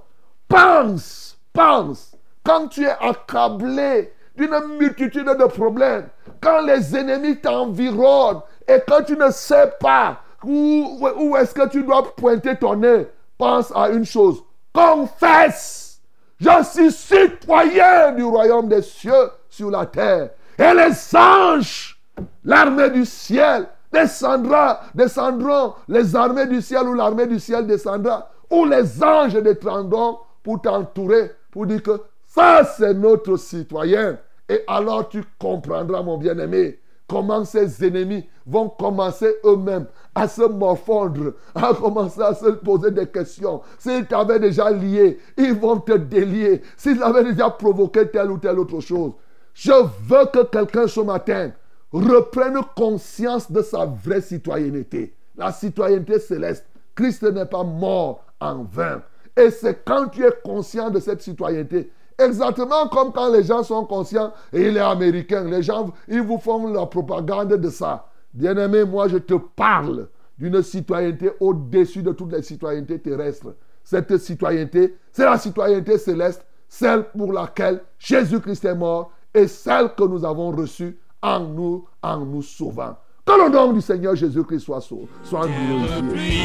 pense, pense, quand tu es accablé d'une multitude de problèmes, quand les ennemis t'environnent et que tu ne sais pas où, où est-ce que tu dois pointer ton nez, pense à une chose, confesse, je suis citoyen du royaume des cieux sur la terre. Et les anges L'armée du ciel descendra, descendront, les armées du ciel ou l'armée du ciel descendra, ou les anges descendront pour t'entourer, pour dire que ça c'est notre citoyen. Et alors tu comprendras, mon bien-aimé, comment ces ennemis vont commencer eux-mêmes à se morfondre, à commencer à se poser des questions. S'ils t'avaient déjà lié, ils vont te délier. S'ils avaient déjà provoqué telle ou telle autre chose. Je veux que quelqu'un ce matin reprenne conscience de sa vraie citoyenneté. La citoyenneté céleste. Christ n'est pas mort en vain. Et c'est quand tu es conscient de cette citoyenneté, exactement comme quand les gens sont conscients et il est américain, les gens, ils vous font la propagande de ça. Bien-aimé, moi je te parle d'une citoyenneté au-dessus de toutes les citoyennetés terrestres. Cette citoyenneté, c'est la citoyenneté céleste, celle pour laquelle Jésus-Christ est mort et celle que nous avons reçue en nous, en nous sauvant. Que le nom du Seigneur Jésus-Christ soit, soit glorifié.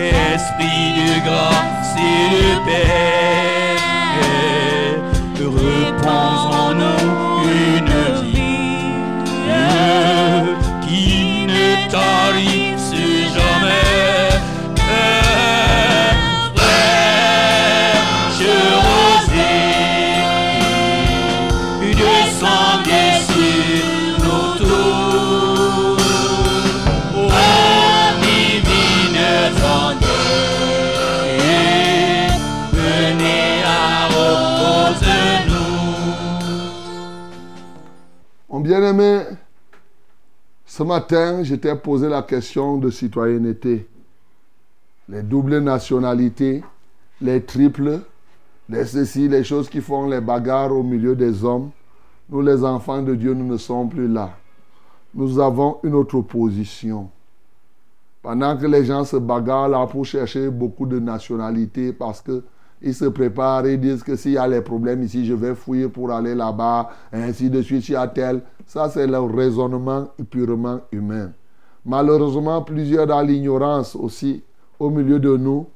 Esprit de grâce et de paix, repose bien-aimé, ce matin, je t'ai posé la question de citoyenneté. Les doubles nationalités, les triples, les ceci, les choses qui font les bagarres au milieu des hommes. Nous, les enfants de Dieu, nous ne sommes plus là. Nous avons une autre position. Pendant que les gens se bagarrent là pour chercher beaucoup de nationalités parce que ils se préparent et disent que s'il y a les problèmes ici, je vais fuir pour aller là-bas, ainsi de suite, s'il y a tel. Ça, c'est le raisonnement purement humain. Malheureusement, plusieurs dans l'ignorance aussi, au milieu de nous,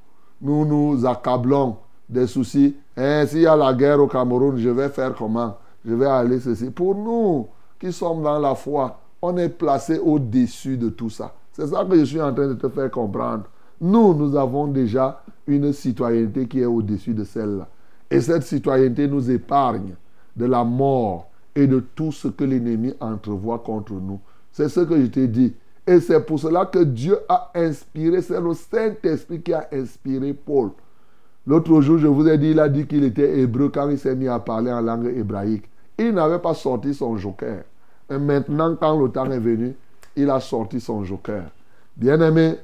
nous nous accablons des soucis Hein, S'il y a la guerre au Cameroun, je vais faire comment? Je vais aller ceci. Pour nous qui sommes dans la foi, on est placé au-dessus de tout ça. C'est ça que je suis en train de te faire comprendre. Nous, nous avons déjà une citoyenneté qui est au-dessus de celle-là. Et cette citoyenneté nous épargne de la mort et de tout ce que l'ennemi entrevoit contre nous. C'est ce que je t'ai dit. Et c'est pour cela que Dieu a inspiré, c'est le Saint-Esprit qui a inspiré Paul. L'autre jour, je vous ai dit, il a dit qu'il était hébreu quand il s'est mis à parler en langue hébraïque. Il n'avait pas sorti son joker. Et maintenant, quand le temps est venu, il a sorti son joker. Bien-aimé,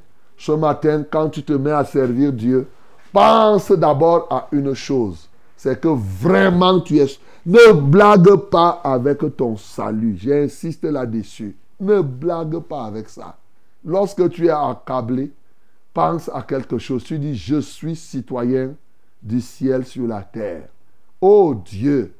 ce matin, quand tu te mets à servir Dieu, pense d'abord à une chose. C'est que vraiment tu es... Ne blague pas avec ton salut. J'insiste là-dessus. Ne blague pas avec ça. Lorsque tu es accablé, pense à quelque chose. Tu dis, je suis citoyen du ciel sur la terre. Oh Dieu,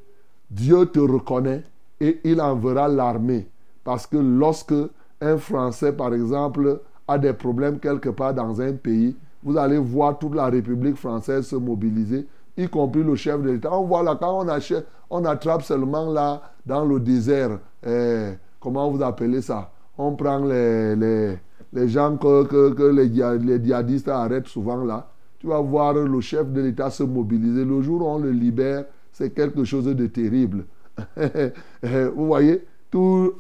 Dieu te reconnaît et il enverra l'armée. Parce que lorsque un Français, par exemple, a des problèmes quelque part dans un pays, vous allez voir toute la République française se mobiliser, y compris le chef de l'État. On voit là, quand on, achète, on attrape seulement là, dans le désert, eh, comment vous appelez ça? On prend les, les, les gens que, les, les djihadistes arrêtent souvent là. Tu vas voir le chef de l'État se mobiliser. Le jour où on le libère, c'est quelque chose de terrible. vous voyez? Tous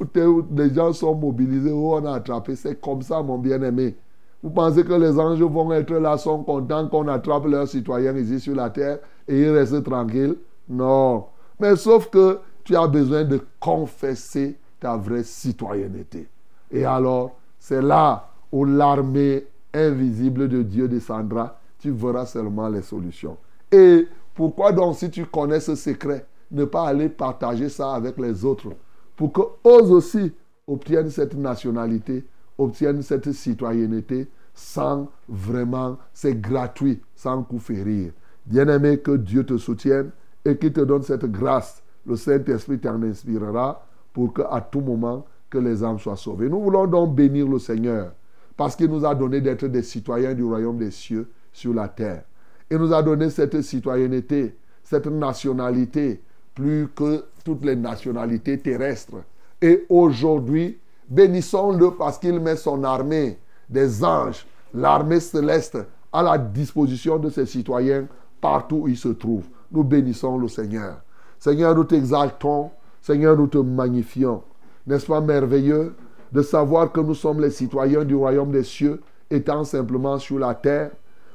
les gens sont mobilisés, où on a attrapé. C'est comme ça, mon bien-aimé. Vous pensez que les anges vont être là, sont contents qu'on attrape leurs citoyens ici sur la terre et ils restent tranquilles? Non. Mais sauf que tu as besoin de confesser ta vraie citoyenneté. Et alors, c'est là où l'armée invisible de Dieu descendra. Tu verras seulement les solutions. Et pourquoi donc, si tu connais ce secret, ne pas aller partager ça avec les autres? Pour qu'eux aussi obtiennent cette nationalité, obtiennent cette citoyenneté sans vraiment, c'est gratuit, sans coup férir. Bien-aimé, que Dieu te soutienne et qu'il te donne cette grâce. Le Saint-Esprit t'en inspirera pour qu'à tout moment, que les âmes soient sauvées. Nous voulons donc bénir le Seigneur parce qu'il nous a donné d'être des citoyens du royaume des cieux sur la terre. Il nous a donné cette citoyenneté, cette nationalité, plus que toutes les nationalités terrestres. Et aujourd'hui, bénissons-le parce qu'il met son armée des anges, l'armée céleste, à la disposition de ses citoyens partout où ils se trouvent. Nous bénissons le Seigneur. Seigneur, nous t'exaltons. Seigneur, nous te magnifions. N'est-ce pas merveilleux de savoir que nous sommes les citoyens du royaume des cieux, étant simplement sur la terre?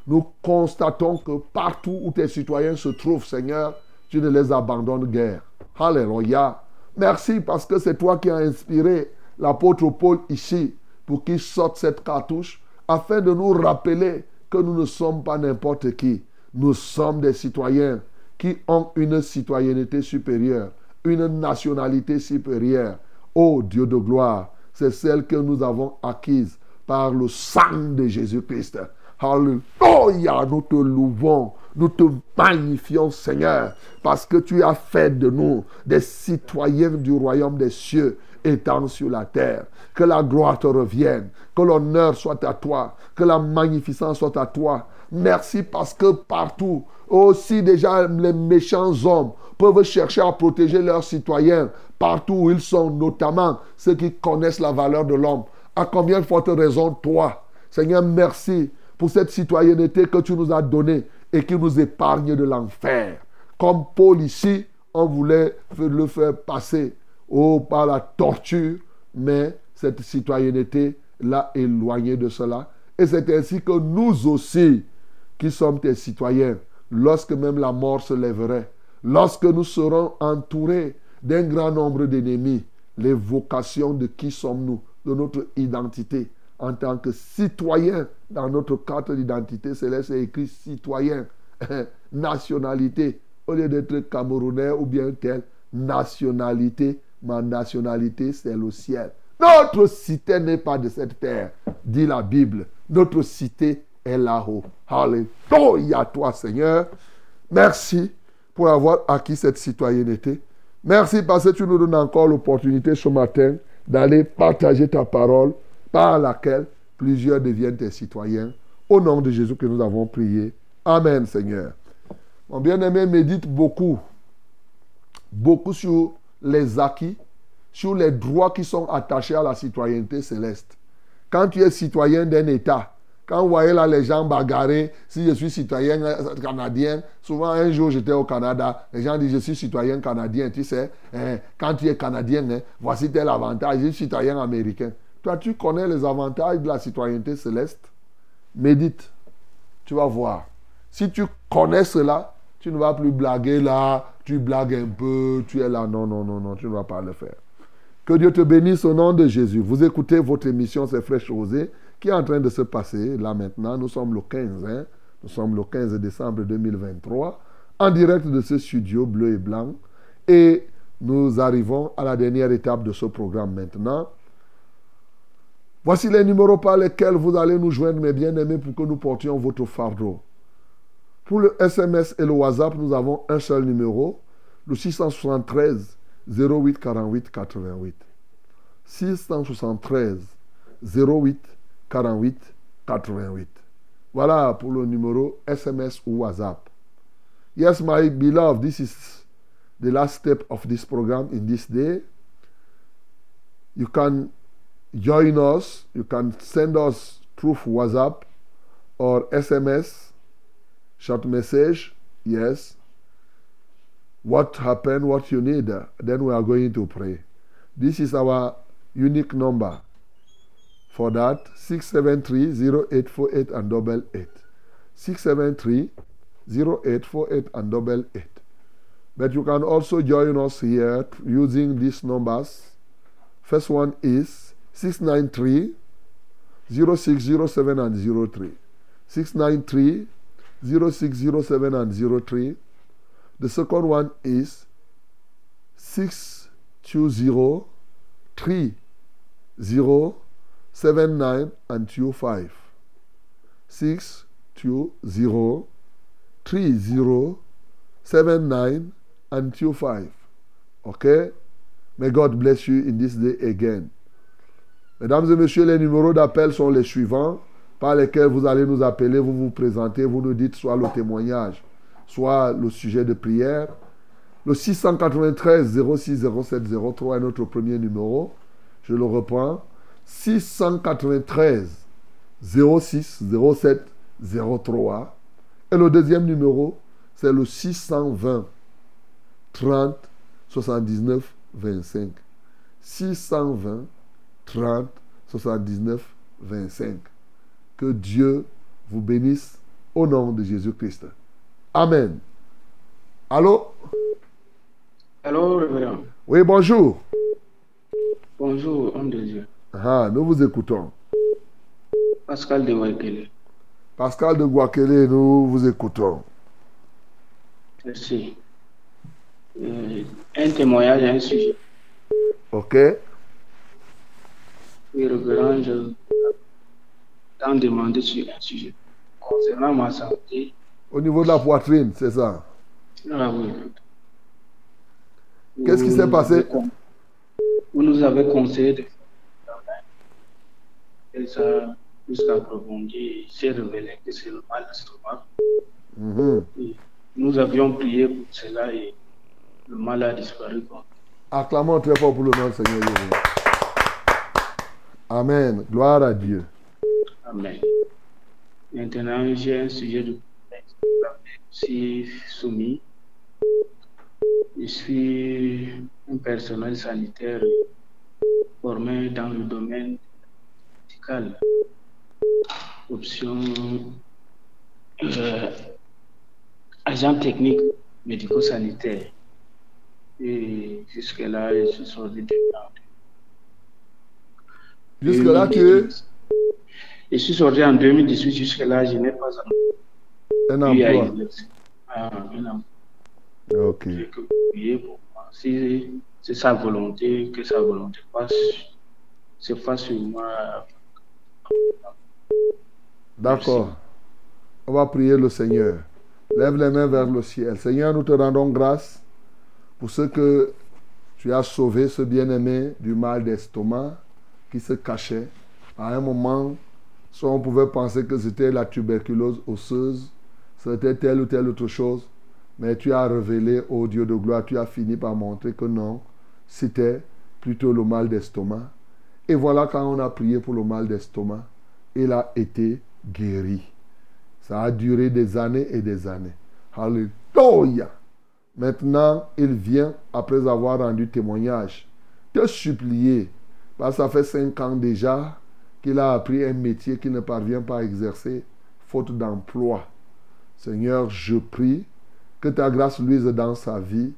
Nous constatons que partout où tes citoyens se trouvent, Seigneur, tu ne les abandonnes guère. Alléluia. Merci parce que c'est toi qui as inspiré l'apôtre Paul ici pour qu'il sorte cette cartouche afin de nous rappeler que nous ne sommes pas n'importe qui. Nous sommes des citoyens qui ont une citoyenneté supérieure, une nationalité supérieure. Ô Dieu de gloire, c'est celle que nous avons acquise par le sang de Jésus-Christ. Alléluia, nous te louons, nous te magnifions Seigneur, parce que tu as fait de nous des citoyens du royaume des cieux étant sur la terre. Que la gloire te revienne, que l'honneur soit à toi, que la magnificence soit à toi. Merci parce que partout, aussi déjà les méchants hommes peuvent chercher à protéger leurs citoyens, partout où ils sont, notamment ceux qui connaissent la valeur de l'homme. À combien de forte raison toi? Seigneur, merci pour cette citoyenneté que tu nous as donnée et qui nous épargne de l'enfer. Comme Paul ici, on voulait le faire passer oh, par la torture, mais cette citoyenneté l'a éloigné de cela. Et c'est ainsi que nous aussi, qui sommes tes citoyens, lorsque même la mort se lèverait, lorsque nous serons entourés d'un grand nombre d'ennemis, les vocations de qui sommes-nous, de notre identité en tant que citoyens dans notre carte d'identité céleste, c'est écrit citoyen, nationalité, au lieu d'être camerounais ou bien tel, nationalité, ma nationalité c'est le ciel. Notre cité n'est pas de cette terre, dit la Bible. Notre cité est là-haut. Alléluia, toi Seigneur. Merci pour avoir acquis cette citoyenneté. Merci parce que tu nous donnes encore l'opportunité ce matin d'aller partager ta parole par laquelle plusieurs deviennent tes citoyens. Au nom de Jésus que nous avons prié. Amen, Seigneur. Mon bien-aimé médite beaucoup, beaucoup sur les acquis, sur les droits qui sont attachés à la citoyenneté céleste. Quand tu es citoyen d'un État, quand vous voyez là les gens bagarrer, si je suis citoyen canadien, souvent un jour j'étais au Canada, les gens disent je suis citoyen canadien, tu sais, hein, quand tu es canadien, hein, voici tel avantage, je suis citoyen américain. Tu connais les avantages de la citoyenneté céleste Médite, tu vas voir. Si tu connais cela, tu ne vas plus blaguer là, tu blagues un peu, tu es là, non, non, non, non, tu ne vas pas le faire. Que Dieu te bénisse au nom de Jésus. Vous écoutez votre émission, c'est Fraîche Rosée qui est en train de se passer là maintenant. Nous sommes le 15, hein? nous sommes le 15 décembre 2023, en direct de ce studio bleu et blanc. Et nous arrivons à la dernière étape de ce programme maintenant. Voici les numéros par lesquels vous allez nous joindre, mes bien-aimés, pour que nous portions votre fardeau. Pour le SMS et le WhatsApp, nous avons un seul numéro, le 673 08 48 88. 673 08 48 88. Voilà pour le numéro SMS ou WhatsApp. Yes, my beloved, this is the last step of this program in this day. You can join us. You can send us through WhatsApp or SMS, short message. Yes. What happened, what you need. Then we are going to pray. This is our unique number for that 673-0848 and double eight. 673-0848 and double eight. But you can also join us here using these numbers. First one is 693 0607 and 03. 693 0607 and 03. The second one is 620 30 79 and 25. 6 2 0 3 0 7 9 and 2 5. Okay? May God bless you in this day again. Mesdames et messieurs, les numéros d'appel sont les suivants par lesquels vous allez nous appeler, vous vous présentez, vous nous dites soit le témoignage, soit le sujet de prière. Le 693 06 07 03 est notre premier numéro. Je le reprends. 693 06 07 03. Et le deuxième numéro, c'est le 620 30 79 25. 620 30 79 25. Que Dieu vous bénisse au nom de Jésus-Christ. Amen. Allô? Allô, révérend. Oui, bonjour. Bonjour, homme de Dieu. Ah, nous vous écoutons. Pascal de Waikele. Pascal de Guakele, nous vous écoutons. Merci. Euh, un témoignage à un sujet. OK? Oui, révérend, je t'en demander sur un sujet. Concernant ma santé, Au niveau de la poitrine, c'est ça. ah oui. Qu'est-ce qui s'est passé? Vous nous avez conseillé de faire. Et ça, jusqu'à approfondir, il s'est révélé que c'est le mal d'estomac. Mhm. Et Nous avions prié pour cela et le mal a disparu. Acclamons très fort pour le nom du Seigneur Jésus. Amen. Gloire à Dieu. Amen. Maintenant, j'ai un sujet de aussi soumis. Je suis un personnel sanitaire formé dans le domaine médical. Option euh, agent technique médico-sanitaire. Et jusque-là, je suis sorti de Jusque-là, tu es Je suis sorti en 2018, jusque-là, je n'ai pas un emploi. Ah, un emploi. Ok. Si c'est sa volonté, que sa volonté passe, se fasse sur moi. D'accord. On va prier le Seigneur. Lève les mains vers le ciel. Seigneur, nous te rendons grâce pour ce que tu as sauvé ce bien-aimé du mal d'estomac qui se cachait. À un moment, soit on pouvait penser que c'était la tuberculose osseuse, c'était telle ou telle autre chose. Mais tu as révélé, ô Dieu de gloire, tu as fini par montrer que non, c'était plutôt le mal d'estomac. Et voilà quand on a prié pour le mal d'estomac, il a été guéri. Ça a duré des années et des années. Alléluia. Maintenant, il vient, après avoir rendu témoignage, te supplier. Parce que ça fait cinq ans déjà qu'il a appris un métier qu'il ne parvient pas à exercer, faute d'emploi. Seigneur, je prie que ta grâce luise dans sa vie,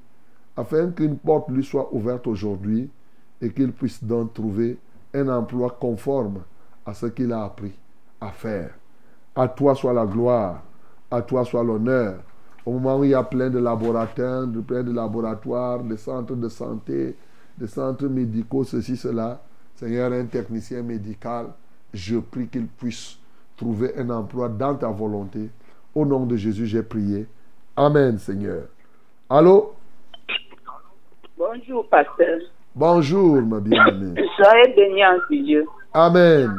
afin qu'une porte lui soit ouverte aujourd'hui et qu'il puisse donc trouver un emploi conforme à ce qu'il a appris à faire. À toi soit la gloire, à toi soit l'honneur. Au moment où il y a plein de laboratoires, plein de laboratoires, de centres de santé, de centres médicaux, ceci, cela, Seigneur, un technicien médical, je prie qu'il puisse trouver un emploi dans ta volonté. Au nom de Jésus, j'ai prié. Amen, Seigneur. Allô? Bonjour, pasteur. Bonjour, ma bien-aimée. Soyez béni en Dieu. Amen.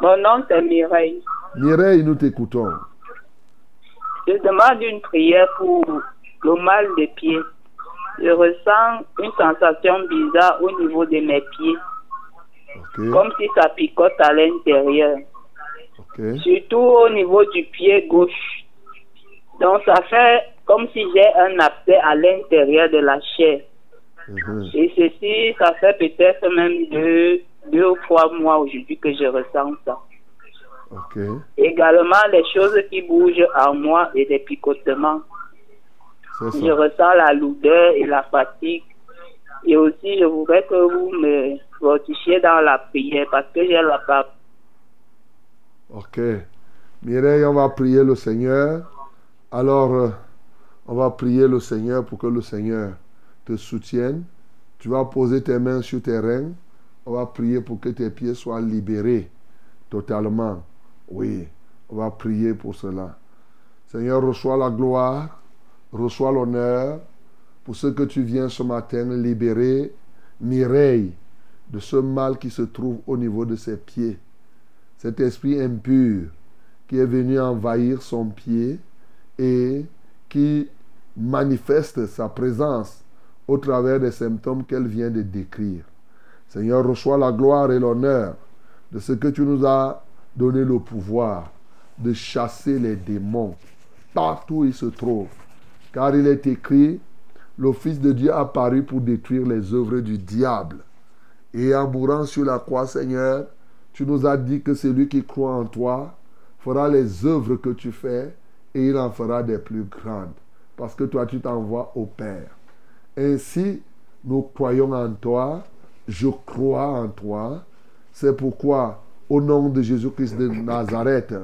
Mon nom, c'est Mireille. Mireille, nous t'écoutons. Je demande une prière pour le mal des pieds. Je ressens une sensation bizarre au niveau de mes pieds, Comme si ça picote à l'intérieur, surtout au niveau du pied gauche. Donc ça fait comme si j'ai un abcès à l'intérieur de la chair. Mhm. Et ceci, ça fait peut-être même deux, deux ou trois mois aujourd'hui que je ressens ça. Également, les choses qui bougent en moi et des picotements. Je ressens la lourdeur et la fatigue. Et aussi, je voudrais que vous me fortifiez dans la prière parce que j'ai la barbe. Ok. Mireille, on va prier le Seigneur. Alors, euh, on va prier le Seigneur pour que le Seigneur te soutienne. Tu vas poser tes mains sur tes reins. On va prier pour que tes pieds soient libérés totalement. Oui, on va prier pour cela. Seigneur, reçois la gloire, reçois l'honneur pour ce que tu viens ce matin libérer Mireille de ce mal qui se trouve au niveau de ses pieds cet esprit impur qui est venu envahir son pied et qui manifeste sa présence au travers des symptômes qu'elle vient de décrire. Seigneur, reçois la gloire et l'honneur de ce que tu nous as donné le pouvoir de chasser les démons partout où ils se trouvent. Car il est écrit, le Fils de Dieu a paru pour détruire les œuvres du diable. Et en mourant sur la croix, Seigneur, tu nous as dit que celui qui croit en toi fera les œuvres que tu fais et il en fera des plus grandes. Parce que toi, tu t'envoies au Père. Ainsi, nous croyons en toi, je crois en toi. C'est pourquoi, au nom de Jésus-Christ de Nazareth,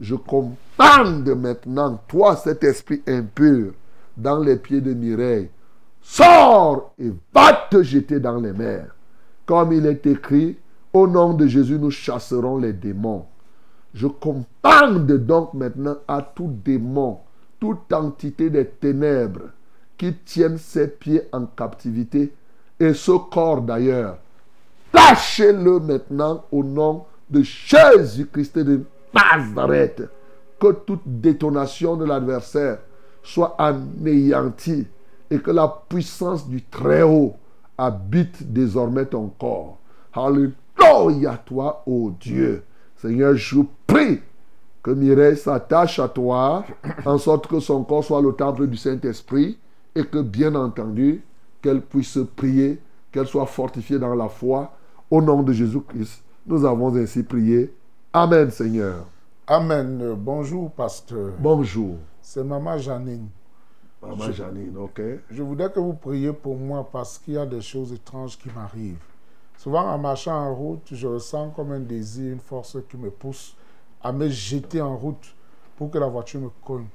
je commande maintenant, toi, cet esprit impur, dans les pieds de Mireille. Sors et va te jeter dans les mers. Comme il est écrit, au nom de Jésus, nous chasserons les démons. Je commande donc maintenant à tout démon, toute entité des ténèbres qui tiennent ses pieds en captivité et ce corps d'ailleurs. Lâchez-le maintenant au nom de Jésus-Christ de Nazareth. Que toute détonation de l'adversaire soit anéantie et que la puissance du Très-Haut habite désormais ton corps. Alléluia toi, ô Dieu. Seigneur, je prie que Mireille s'attache à toi, en sorte que son corps soit le temple du Saint-Esprit, et que, bien entendu, qu'elle puisse prier, qu'elle soit fortifiée dans la foi. Au nom de Jésus-Christ, nous avons ainsi prié. Amen, Seigneur. Amen. Bonjour, pasteur. Bonjour. C'est Maman Janine. Maman Janine, ok. Je voudrais que vous priez pour moi parce qu'il y a des choses étranges qui m'arrivent. Souvent, en marchant en route, je ressens comme un désir, une force qui me pousse à me jeter en route pour que la voiture me cogne.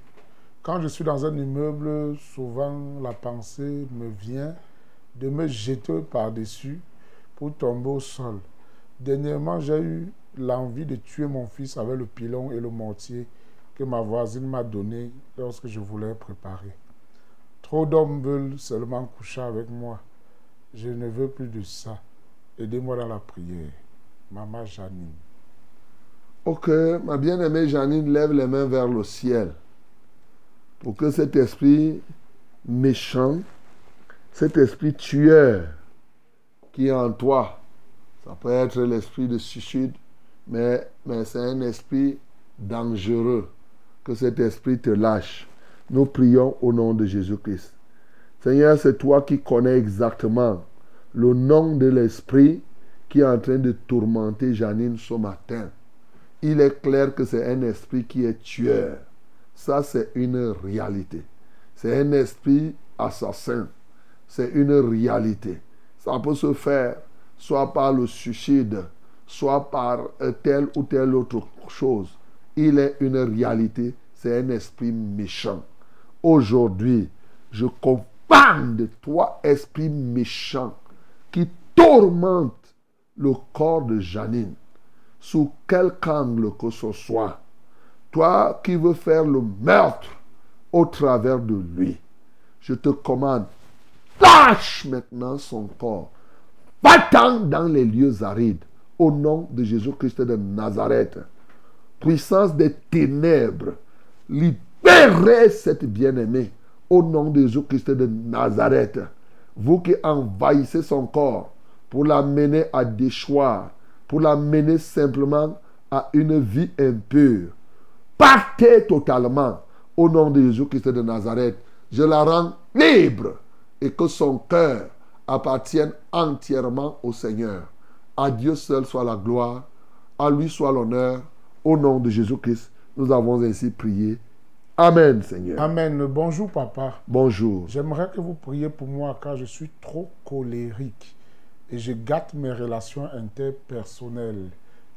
Quand je suis dans un immeuble, souvent la pensée me vient de me jeter par-dessus pour tomber au sol. Dernièrement, j'ai eu l'envie de tuer mon fils avec le pilon et le mortier que ma voisine m'a donné lorsque je voulais préparer. Trop d'hommes veulent seulement coucher avec moi. Je ne veux plus de ça. Aidez-moi dans la prière. Maman Janine. Ok, ma bien-aimée Janine lève les mains vers le ciel. pour que cet esprit méchant, cet esprit tueur qui est en toi, ça peut être l'esprit de suicide, mais, mais c'est un esprit dangereux, que cet esprit te lâche. Nous prions au nom de Jésus-Christ. Seigneur, c'est toi qui connais exactement le nom de l'esprit qui est en train de tourmenter Janine ce matin. Il est clair que c'est un esprit qui est tueur. Ça, c'est une réalité. C'est un esprit assassin. C'est une réalité. Ça peut se faire soit par le suicide, soit par euh, telle ou telle autre chose. Il est une réalité. C'est un esprit méchant. Aujourd'hui, je de toi, esprit méchant, qui tourmente le corps de Janine, sous quelque angle que ce soit. Toi qui veux faire le meurtre au travers de lui, je te commande, lâche maintenant son corps. Va-t'en dans les lieux arides, au nom de Jésus-Christ de Nazareth. Puissance des ténèbres, libérez cette bien-aimée au nom de Jésus-Christ de Nazareth. Vous qui envahissez son corps pour l'amener à déchoir, pour l'amener simplement à une vie impure. Partez totalement au nom de Jésus-Christ de Nazareth. Je la rends libre et que son cœur appartienne entièrement au Seigneur. À Dieu seul soit la gloire, à lui soit l'honneur. Au nom de Jésus-Christ, nous avons ainsi prié. Amen, Seigneur. Amen. Bonjour, papa. Bonjour. J'aimerais que vous priez pour moi car je suis trop colérique et je gâte mes relations interpersonnelles.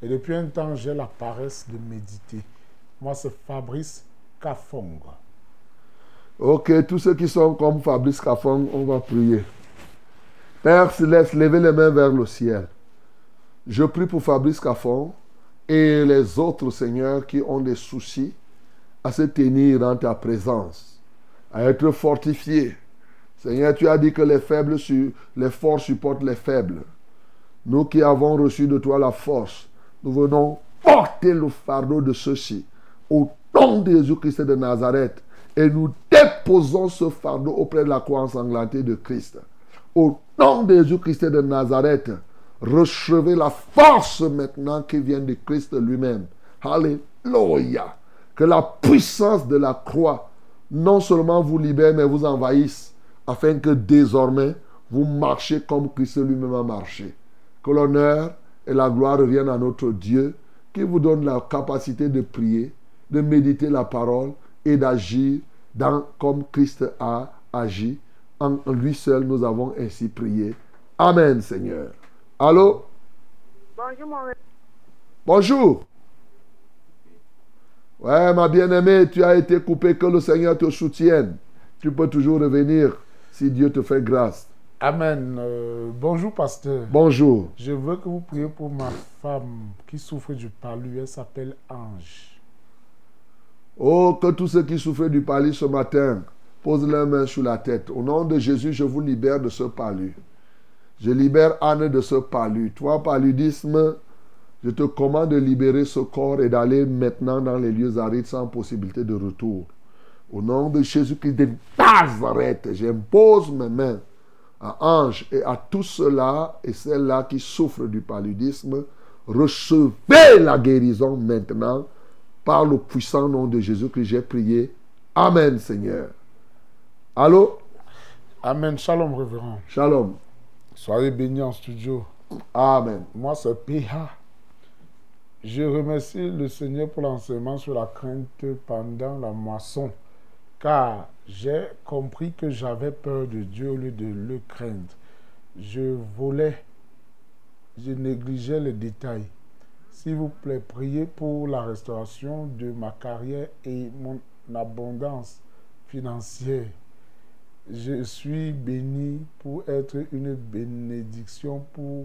Et depuis un temps, j'ai la paresse de méditer. Moi, c'est Fabrice Kafong. Ok, tous ceux qui sont comme Fabrice Kafong, on va prier. Père Céleste, levez les mains vers le ciel. Je prie pour Fabrice Kafong et les autres seigneurs qui ont des soucis à se tenir dans ta présence, à être fortifié. Seigneur, tu as dit que les faibles, les forts supportent les faibles. Nous qui avons reçu de toi la force, nous venons porter le fardeau de ceux-ci au nom de Jésus-Christ de Nazareth et nous déposons ce fardeau auprès de la croix ensanglantée de Christ. Au nom de Jésus-Christ de Nazareth, recevez la force maintenant qui vient de Christ lui-même. Alléluia. Que la puissance de la croix non seulement vous libère, mais vous envahisse, afin que désormais vous marchez comme Christ lui-même a marché. Que l'honneur et la gloire reviennent à notre Dieu, qui vous donne la capacité de prier, de méditer la parole et d'agir comme Christ a agi. En lui seul, nous avons ainsi prié. Amen, Seigneur. Allô? Bonjour, mon Bonjour. Ouais, ma bien-aimée, tu as été coupé, que le Seigneur te soutienne. Tu peux toujours revenir si Dieu te fait grâce. Amen. Euh, bonjour, pasteur. Bonjour. Je veux que vous priez pour ma femme qui souffre du palu. Elle s'appelle Ange. Oh, que tous ceux qui souffrent du palu ce matin posent leurs mains sur la tête. Au nom de Jésus, je vous libère de ce palu. Je libère Anne de ce palu. Toi, paludisme, je te commande de libérer ce corps et d'aller maintenant dans les lieux arides sans possibilité de retour. Au nom de Jésus-Christ de Nazareth, j'impose mes mains à Ange et à tous ceux-là et celles-là qui souffrent du paludisme. Recevez la guérison maintenant par le puissant nom de Jésus que j'ai prié. Amen, Seigneur. Allô? Amen. Shalom, révérend. Shalom. Soyez bénis en studio. Amen. Moi, c'est PH. Je remercie le Seigneur pour l'enseignement sur la crainte pendant la moisson, car j'ai compris que j'avais peur de Dieu au lieu de le craindre. Je volais, je négligeais les détails. S'il vous plaît, priez pour la restauration de ma carrière et mon abondance financière. Je suis béni pour être une bénédiction pour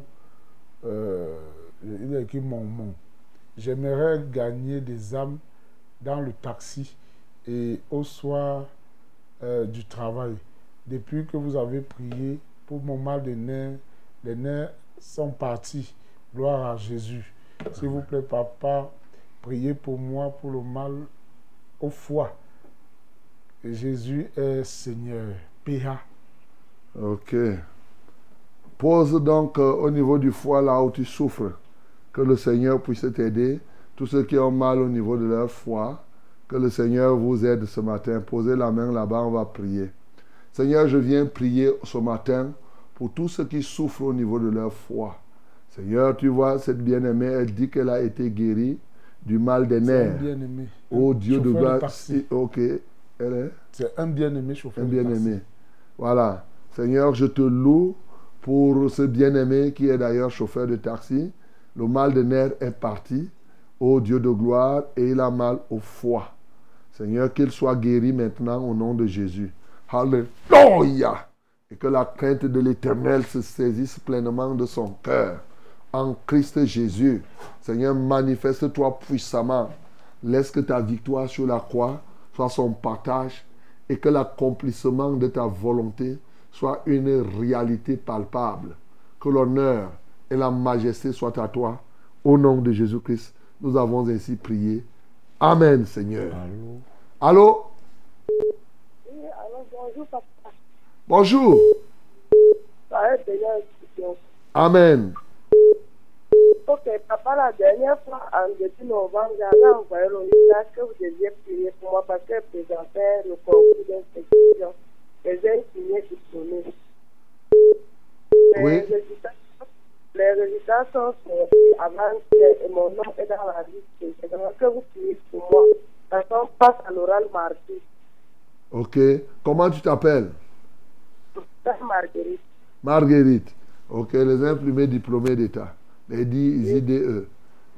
euh, mon. J'aimerais gagner des âmes dans le taxi et au soir euh, du travail. Depuis que vous avez prié pour mon mal de nerfs, les nerfs sont partis. Gloire à Jésus. S'il vous plaît, papa, priez pour moi pour le mal au foie. Jésus est Seigneur. PA. Ok. Pose donc euh, au niveau du foie là où tu souffres. Que le Seigneur puisse t'aider. Tous ceux qui ont mal au niveau de leur foie, que le Seigneur vous aide ce matin. Posez la main là-bas, on va prier. Seigneur, je viens prier ce matin pour tous ceux qui souffrent au niveau de leur foie. Seigneur, tu vois, cette bien-aimée, elle dit qu'elle a été guérie du mal des nerfs. bien-aimé. Oh Dieu de. Si- Ok. Elle est C'est un bien-aimé chauffeur un bien-aimé. Voilà. Seigneur, je te loue pour ce bien-aimé qui est d'ailleurs chauffeur de taxi. Le mal de nerfs est parti. Ô Dieu de gloire, et il a mal au foie. Seigneur, qu'il soit guéri maintenant au nom de Jésus. Alléluia. Et que la crainte de l'Éternel se saisisse pleinement de son cœur. En Christ Jésus. Seigneur, manifeste-toi puissamment. Laisse que ta victoire sur la croix soit son partage et que l'accomplissement de ta volonté soit une réalité palpable. Que l'honneur et la majesté soient à toi. Au nom de Jésus-Christ, nous avons ainsi prié. Amen, Seigneur. Allô? Oui, alors bonjour papa. Bonjour. Ça. Amen. La dernière fois, en début novembre, j'avais envoyé le message que vous deviez prier pour moi parce que je présentais le concours d'inscription. Et j'ai signé disponible. Les, Oui. résultats, les résultats sont sortis avant que et mon nom est dans la liste. J'aimerais que vous priez pour moi. Parce qu'on passe à l'oral mardi. Ok. Comment tu t'appelles? C'est Marguerite. Marguerite. Ok, les imprimés diplômés d'État. Les 10 IDE.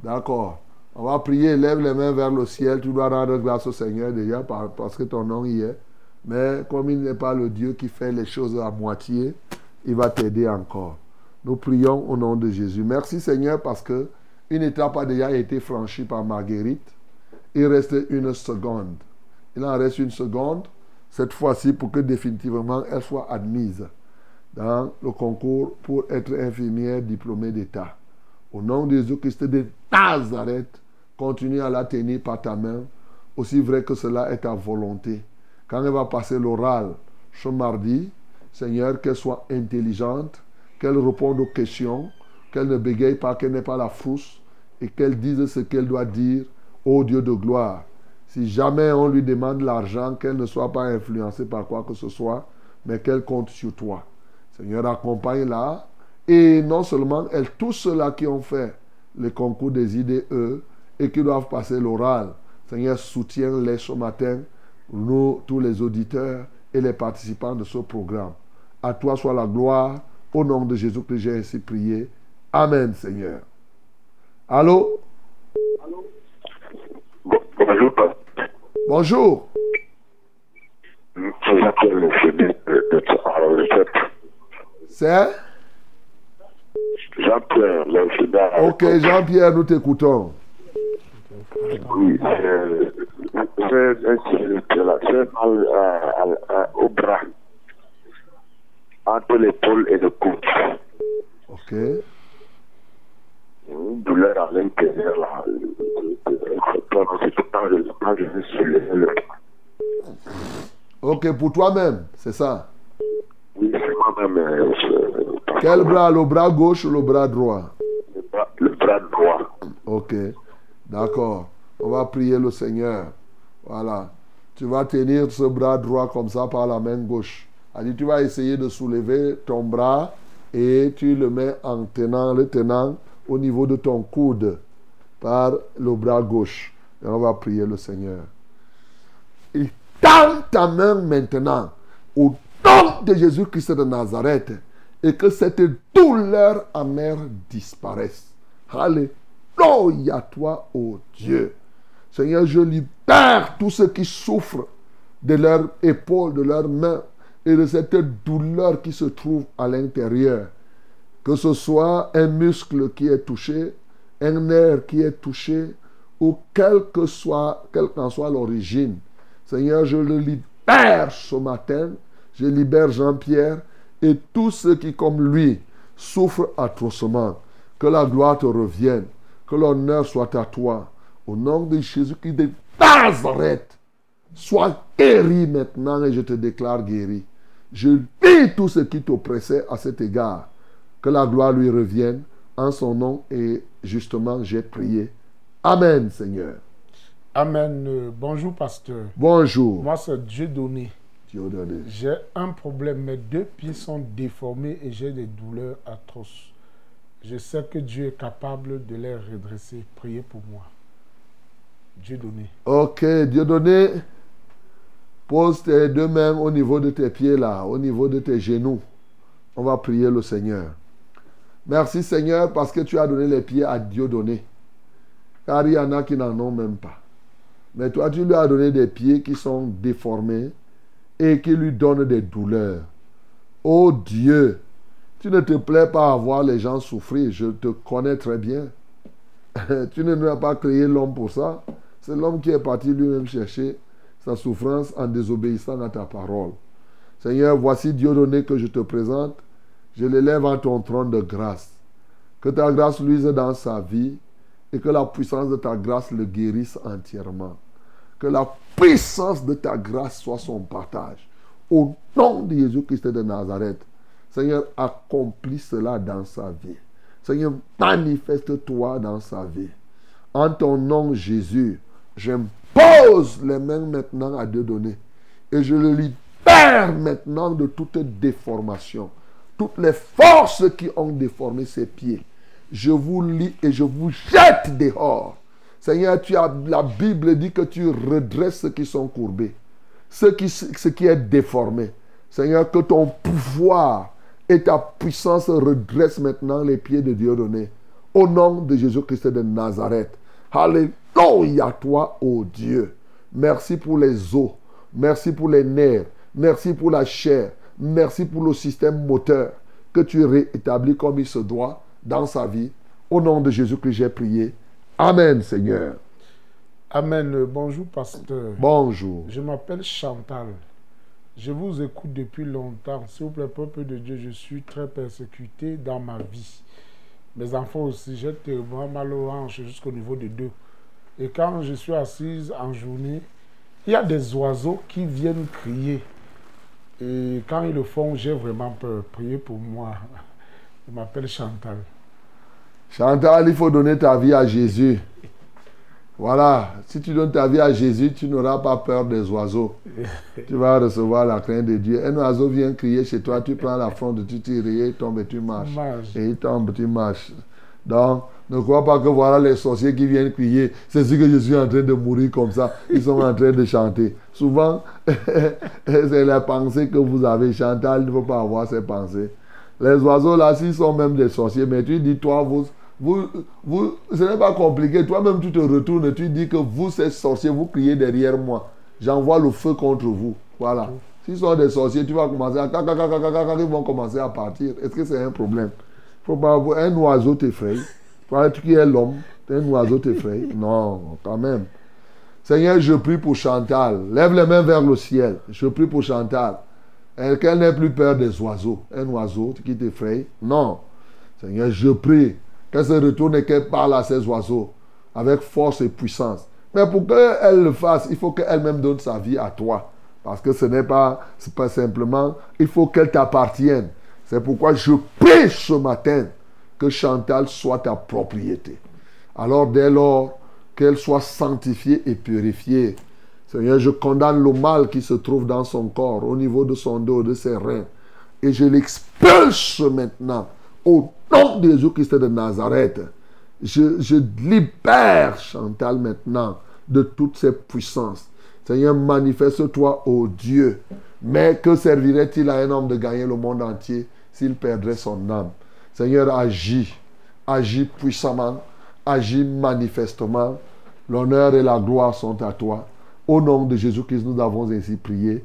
D'accord. On va prier, lève les mains vers le ciel. Tu dois rendre grâce au Seigneur déjà par- parce que ton nom y est. Mais comme il n'est pas le Dieu qui fait les choses à moitié, il va t'aider encore. Nous prions au nom de Jésus. Merci Seigneur parce que une étape a déjà été franchie par Marguerite. Il reste une seconde. Il en reste une seconde, cette fois-ci pour que définitivement elle soit admise dans le concours pour être infirmière diplômée d'État. Au nom de Jésus-Christ de Nazareth, continue à la tenir par ta main, aussi vrai que cela est ta volonté. Quand elle va passer l'oral ce mardi, Seigneur, qu'elle soit intelligente, qu'elle réponde aux questions, qu'elle ne bégaye pas, qu'elle n'ait pas la frousse et qu'elle dise ce qu'elle doit dire au Dieu de gloire. Si jamais on lui demande l'argent, qu'elle ne soit pas influencée par quoi que ce soit, mais qu'elle compte sur toi. Seigneur, accompagne-la. Et non seulement tous ceux-là qui ont fait le concours des IDE et qui doivent passer l'oral, Seigneur, soutiens-les ce matin, nous, tous les auditeurs et les participants de ce programme. À toi soit la gloire. Au nom de Jésus que j'ai ainsi prié. Amen, Seigneur. Allô? Bonjour, papa. Bonjour. La retraite. C'est? Jean-Pierre, le chemin. Ok, Jean-Pierre, nous t'écoutons. Oui, c'est c'est mal à- à- au bras, entre l'épaule et le coude. Ok. Une douleur à l'intérieur, là. C'est tout le temps, je- vais soulever le bras. Ok, pour toi-même, c'est ça? Oui, c'est moi-même. Quel bras? Le bras gauche ou le bras droit? Le bras, le bras droit. Ok, d'accord. On va prier le Seigneur. Voilà. Tu vas tenir ce bras droit comme ça par la main gauche. Alors, tu vas essayer de soulever ton bras et tu le mets en tenant, le tenant au niveau de ton coude par le bras gauche. Et on va prier le Seigneur. Et tends ta main maintenant au nom de Jésus-Christ de Nazareth et que cette douleur amère disparaisse. Alléluia toi, ô Dieu. Seigneur, je libère tous ceux qui souffrent de leur épaule, de leurs mains et de cette douleur qui se trouve à l'intérieur. Que ce soit un muscle qui est touché, un nerf qui est touché, ou quel que soit, quelle qu'en soit l'origine. Seigneur, je le libère ce matin. Je libère Jean-Pierre et tous ceux qui, comme lui, souffrent atrocement. Que la gloire te revienne. Que l'honneur soit à toi. Au nom de Jésus-Christ de Nazareth. Sois guéri maintenant et je te déclare guéri. Je dis tout ce qui t'oppressait à cet égard. Que la gloire lui revienne en son nom et justement j'ai prié. Amen Seigneur. Amen. Euh, bonjour, pasteur. Bonjour. Moi, c'est Dieu donné. J'ai un problème. Mes deux pieds sont déformés et j'ai des douleurs atroces. Je sais que Dieu est capable de les redresser. Priez pour moi. Dieu donné. Ok, Dieu donné. Pose tes deux mains au niveau de tes pieds là, au niveau de tes genoux. On va prier le Seigneur. Merci Seigneur parce que tu as donné les pieds à Dieu donné. Car il y en a qui n'en ont même pas. Mais toi, tu lui as donné des pieds qui sont déformés et qui lui donnent des douleurs. Oh Dieu, tu ne te plais pas à voir les gens souffrir. Je te connais très bien. tu ne nous as pas créé l'homme pour ça. C'est l'homme qui est parti lui-même chercher sa souffrance en désobéissant à ta parole. Seigneur, voici Dieu donné que je te présente. Je l'élève à ton trône de grâce. Que ta grâce luise dans sa vie et que la puissance de ta grâce le guérisse entièrement. Que la puissance de ta grâce soit son partage. Au nom de Jésus-Christ de Nazareth, Seigneur, accomplis cela dans sa vie. Seigneur, manifeste-toi dans sa vie. En ton nom, Jésus, j'impose les mains maintenant à Dieu donné. Et je le libère maintenant de toute déformation. Toutes les forces qui ont déformé ses pieds je vous lis et je vous jette dehors. Seigneur, tu as, la Bible dit que tu redresses ceux qui sont courbés, ce qui, ce qui est déformé. Seigneur, que ton pouvoir et ta puissance redressent maintenant les pieds de Dieu donné. Au nom de Jésus-Christ de Nazareth. Alléluia toi, ô Dieu. Merci pour les os. Merci pour les nerfs. Merci pour la chair. Merci pour le système moteur que tu réétablis comme il se doit dans sa vie. Au nom de Jésus que j'ai prié. Amen, Seigneur. Amen. Bonjour, pasteur. Bonjour. Je m'appelle Chantal. Je vous écoute depuis longtemps. S'il vous plaît, peuple de Dieu, je suis très persécuté dans ma vie. Mes enfants aussi, j'ai tellement mal aux hanches jusqu'au niveau de deux. Et quand je suis assise en journée, il y a des oiseaux qui viennent crier. Et quand ils le font, j'ai vraiment peur. Priez pour moi. Je m'appelle Chantal. Chantal, il faut donner ta vie à Jésus. Voilà, si tu donnes ta vie à Jésus, tu n'auras pas peur des oiseaux. tu vas recevoir la crainte de Dieu. Un oiseau vient crier chez toi, tu prends la fronde, tu tires, et il tombe et tu marches. Et il tombe, tu marches. Donc, ne crois pas que voilà les sorciers qui viennent crier. C'est ce que je suis en train de mourir comme ça. Ils sont en train de chanter. Souvent, c'est la pensée que vous avez. Chantal ne faut pas avoir ces pensées. Les oiseaux là, s'ils sont même des sorciers, mais tu dis, toi, vous, vous, vous ce n'est pas compliqué. Toi-même, tu te retournes et tu dis que vous, ces sorciers, vous criez derrière moi. J'envoie le feu contre vous. Voilà. S'ils sont des sorciers, tu vas commencer à... Ils vont commencer à partir. Est-ce que c'est un problème? Faut pas Un oiseau t'effraie. Tu qui es l'homme, un oiseau t'effraie. Non, quand même. Seigneur, je prie pour Chantal. Lève les mains vers le ciel. Je prie pour Chantal. Qu'elle n'ait plus peur des oiseaux. Un oiseau qui t'effraie. Non. Seigneur, je prie qu'elle se retourne et qu'elle parle à ces oiseaux avec force et puissance. Mais pour qu'elle le fasse, il faut qu'elle-même donne sa vie à toi. Parce que ce n'est pas, pas simplement, il faut qu'elle t'appartienne. C'est pourquoi je prie ce matin que Chantal soit ta propriété. Alors dès lors qu'elle soit sanctifiée et purifiée, Seigneur, je condamne le mal qui se trouve dans son corps, au niveau de son dos, de ses reins. Et je l'expulse maintenant au nom de Jésus-Christ de Nazareth. Je, je libère Chantal maintenant de toutes ses puissances. Seigneur, manifeste-toi, ô Dieu. Mais que servirait-il à un homme de gagner le monde entier s'il perdrait son âme? Seigneur, agis. Agis puissamment. Agis manifestement. L'honneur et la gloire sont à toi. Au nom de Jésus-Christ, nous avons ainsi prié.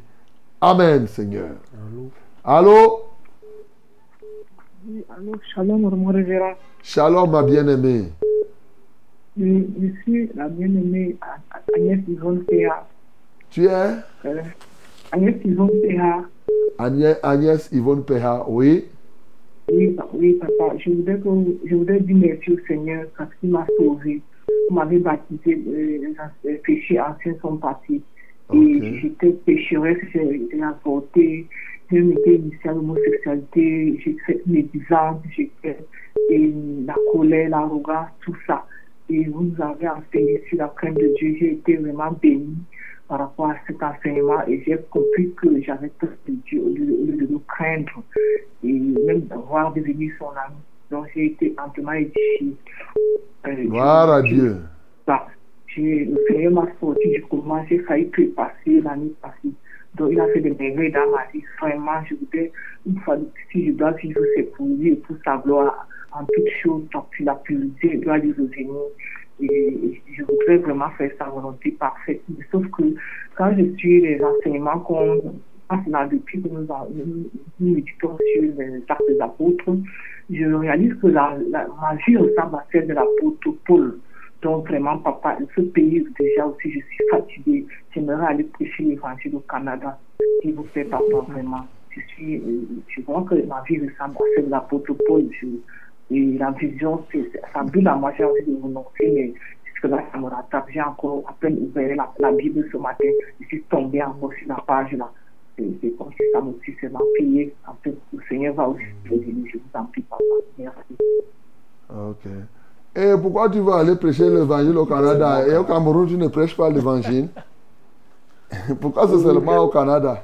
Amen, Seigneur. Allô? Allô? Oui, allô, shalom, révérend. Shalom, ma bien-aimée. Je, je suis la bien-aimée Agnès Yvonne Théa. Tu es? Euh, Agnès Yvonne Théa. Agnès, Agnès Yvonne Péha, oui. Oui, oui, papa. Je voudrais, que, je voudrais dire merci au Seigneur parce qu'il m'a sauvé. Vous m'avez baptisé, euh, les péchés anciens sont partis. Et j'étais pécheresse, j'ai avorté, j'ai été initiée à l'homosexualité, j'étais médisante, j'étais et la colère, l'arrogance, tout ça. Et vous nous avez enseigné sur la crainte de Dieu. J'ai été vraiment bénie par rapport à cet enseignement et j'ai compris que j'avais peur de Dieu au lieu, de nous craindre et même d'avoir devenu son ami. Donc j'ai été amplement édifiée. Euh, Gloire à je- Dieu. J'ai- Le Seigneur m'a sorti du coma, j'ai failli passer l'année passée. Donc il a fait des merveilles dans ma vie. Vraiment, je voudrais, une fois, si je dois vivre, c'est pour lui et pour sa gloire. En toutes choses, tant que la purité, doit lui revenir. Et je voudrais vraiment faire sa volonté parfaite. Sauf que quand je suis les enseignements qu'on passe là depuis que nous, en- nous méditons sur les actes des apôtres, je réalise que la, la, ma vie ressemble à celle de l'apôtre Paul. Donc vraiment, papa, ce pays déjà aussi, je suis fatiguée. J'aimerais aller prêcher l'évangile au Canada. S'il vous plaît, papa, vraiment. Je suis, euh, je vois que ma vie ressemble à celle de l'apôtre Paul. Et la vision, ça brûle à moi, j'ai envie de renoncer, mais jusque là, ça me rattrape. J'ai encore à peine ouvert la, Bible ce matin. Je suis tombée encore sur la page là. C'est, comme si ça me aussi c'est prier. En fait, le Seigneur va aussi m'aider. Je vous en prie, papa. Merci. Ok. Et pourquoi tu vas aller prêcher l'évangile au Canada et au Cameroun, tu ne prêches pas l'évangile Pourquoi c'est seulement au Canada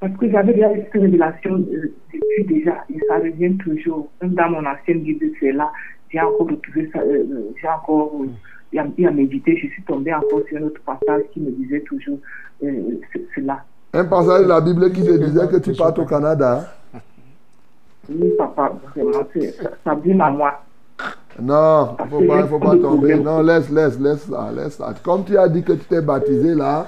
Parce que j'avais déjà eu cette révélation depuis déjà, et ça revient toujours. Même dans mon ancienne Bible, c'est là. J'ai encore retrouvé ça, euh, euh, j'ai encore euh, eu à- eu à méditer. Je suis tombée encore sur un autre passage qui me disait toujours euh, cela. Un passage de la Bible qui te disait que tu partes au Canada Oui, papa, vraiment, ça, ça à moi. Non, il ne faut pas, faut pas tomber. Non, laisse, laisse, laisse ça, laisse ça. Comme tu as dit que tu t'es baptisé là,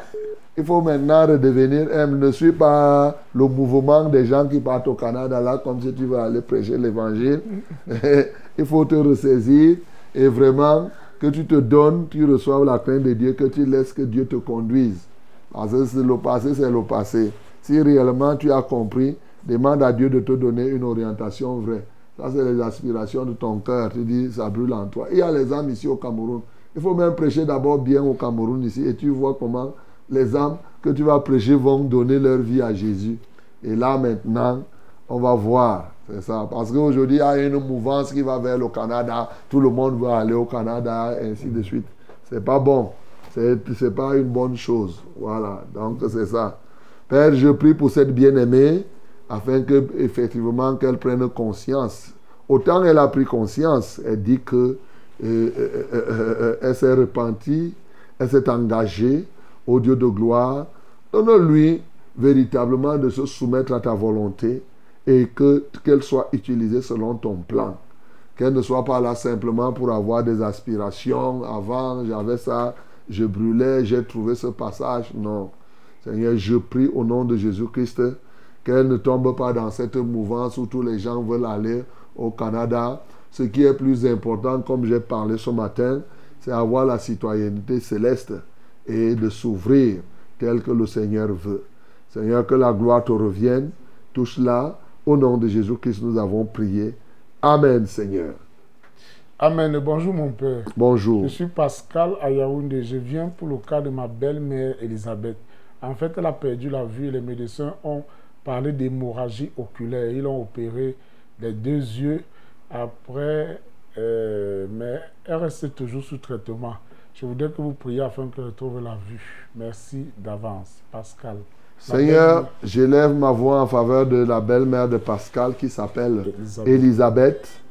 il faut maintenant redevenir humble. Ne suis pas le mouvement des gens qui partent au Canada là, comme si tu veux aller prêcher l'évangile. il faut te ressaisir et vraiment que tu te donnes, tu reçoives la crainte de Dieu, que tu laisses que Dieu te conduise. Parce que le passé, c'est le passé. Si réellement tu as compris, demande à Dieu de te donner une orientation vraie. Ça, c'est les aspirations de ton cœur. Tu dis, ça brûle en toi. Il y a les âmes ici au Cameroun. Il faut même prêcher d'abord bien au Cameroun ici. Et tu vois comment les âmes que tu vas prêcher vont donner leur vie à Jésus. Et là, maintenant, on va voir. C'est ça. Parce qu'aujourd'hui, il y a une mouvance qui va vers le Canada. Tout le monde veut aller au Canada, ainsi de suite. C'est pas bon. C'est pas une bonne chose. Voilà. Donc, c'est ça. Père, je prie pour cette bien-aimée afin que effectivement qu'elle prenne conscience. Autant elle a pris conscience, elle dit que euh, euh, euh, elle s'est repentie, elle s'est engagée au Dieu de gloire. Donne-lui véritablement de se soumettre à ta volonté et que qu'elle soit utilisée selon ton plan. Qu'elle ne soit pas là simplement pour avoir des aspirations. Avant, j'avais ça, je brûlais, j'ai trouvé ce passage. Non. Seigneur, je prie au nom de Jésus-Christ qu'elle ne tombe pas dans cette mouvance où tous les gens veulent aller au Canada. Ce qui est plus important, comme j'ai parlé ce matin, c'est avoir la citoyenneté céleste et de s'ouvrir tel que le Seigneur veut. Seigneur, que la gloire te revienne. Touche-la. Au nom de Jésus-Christ, nous avons prié. Amen, Seigneur. Amen. Bonjour, mon père. Bonjour. Je suis Pascal à Yaoundé. Je viens pour le cas de ma belle-mère Elisabeth. En fait, elle a perdu la vue et les médecins ont parlé d'hémorragie oculaire. Ils ont opéré les deux yeux après, euh, mais elle reste toujours sous traitement. Je voudrais que vous priez afin qu'elle retrouve la vue. Merci d'avance. Pascal. Seigneur, j'élève ma voix en faveur de la belle-mère de Pascal qui s'appelle Elisabeth. Elisabeth.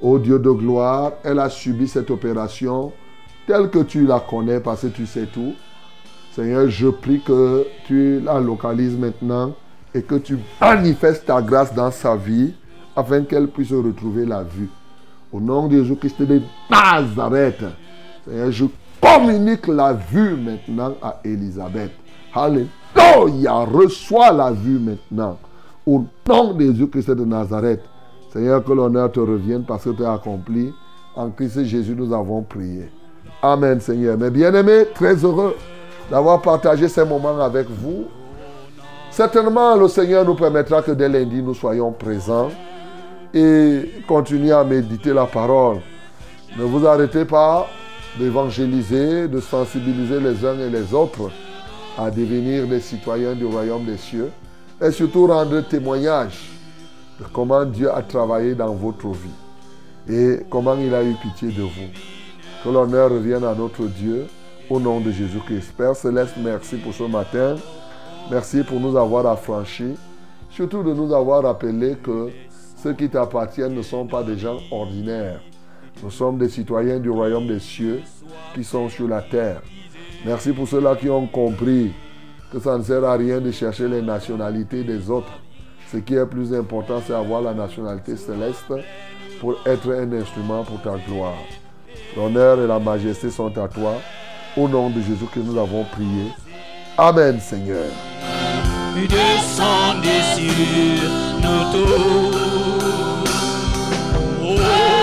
Ô Dieu de gloire, elle a subi cette opération telle que tu la connais parce que tu sais tout. Seigneur, je prie que tu la localises maintenant et que tu manifestes ta grâce dans sa vie afin qu'elle puisse retrouver la vue. Au nom de Jésus-Christ de Nazareth, Seigneur, je communique la vue maintenant à Elisabeth. Alléluia, reçois la vue maintenant. Au nom de Jésus-Christ de Nazareth, Seigneur, que l'honneur te revienne parce que tu as accompli. En Christ Jésus, nous avons prié. Amen, Seigneur. Mes bien-aimés, très heureux d'avoir partagé ces moments avec vous. Certainement, le Seigneur nous permettra que dès lundi, nous soyons présents et continuer à méditer la parole. Ne vous arrêtez pas d'évangéliser, de sensibiliser les uns et les autres à devenir des citoyens du royaume des cieux et surtout rendre témoignage de comment Dieu a travaillé dans votre vie et comment il a eu pitié de vous. Que l'honneur revienne à notre Dieu au nom de Jésus-Christ. Père Céleste, merci pour ce matin. Merci pour nous avoir affranchis. Surtout de nous avoir rappelé que ceux qui t'appartiennent ne sont pas des gens ordinaires. Nous sommes des citoyens du royaume des cieux qui sont sur la terre. Merci pour ceux-là qui ont compris que ça ne sert à rien de chercher les nationalités des autres. Ce qui est plus important, c'est avoir la nationalité céleste pour être un instrument pour ta gloire. L'honneur et la majesté sont à toi. Au nom de Jésus que nous avons prié. Amen, Seigneur. Descendez sur nous tous. Oh.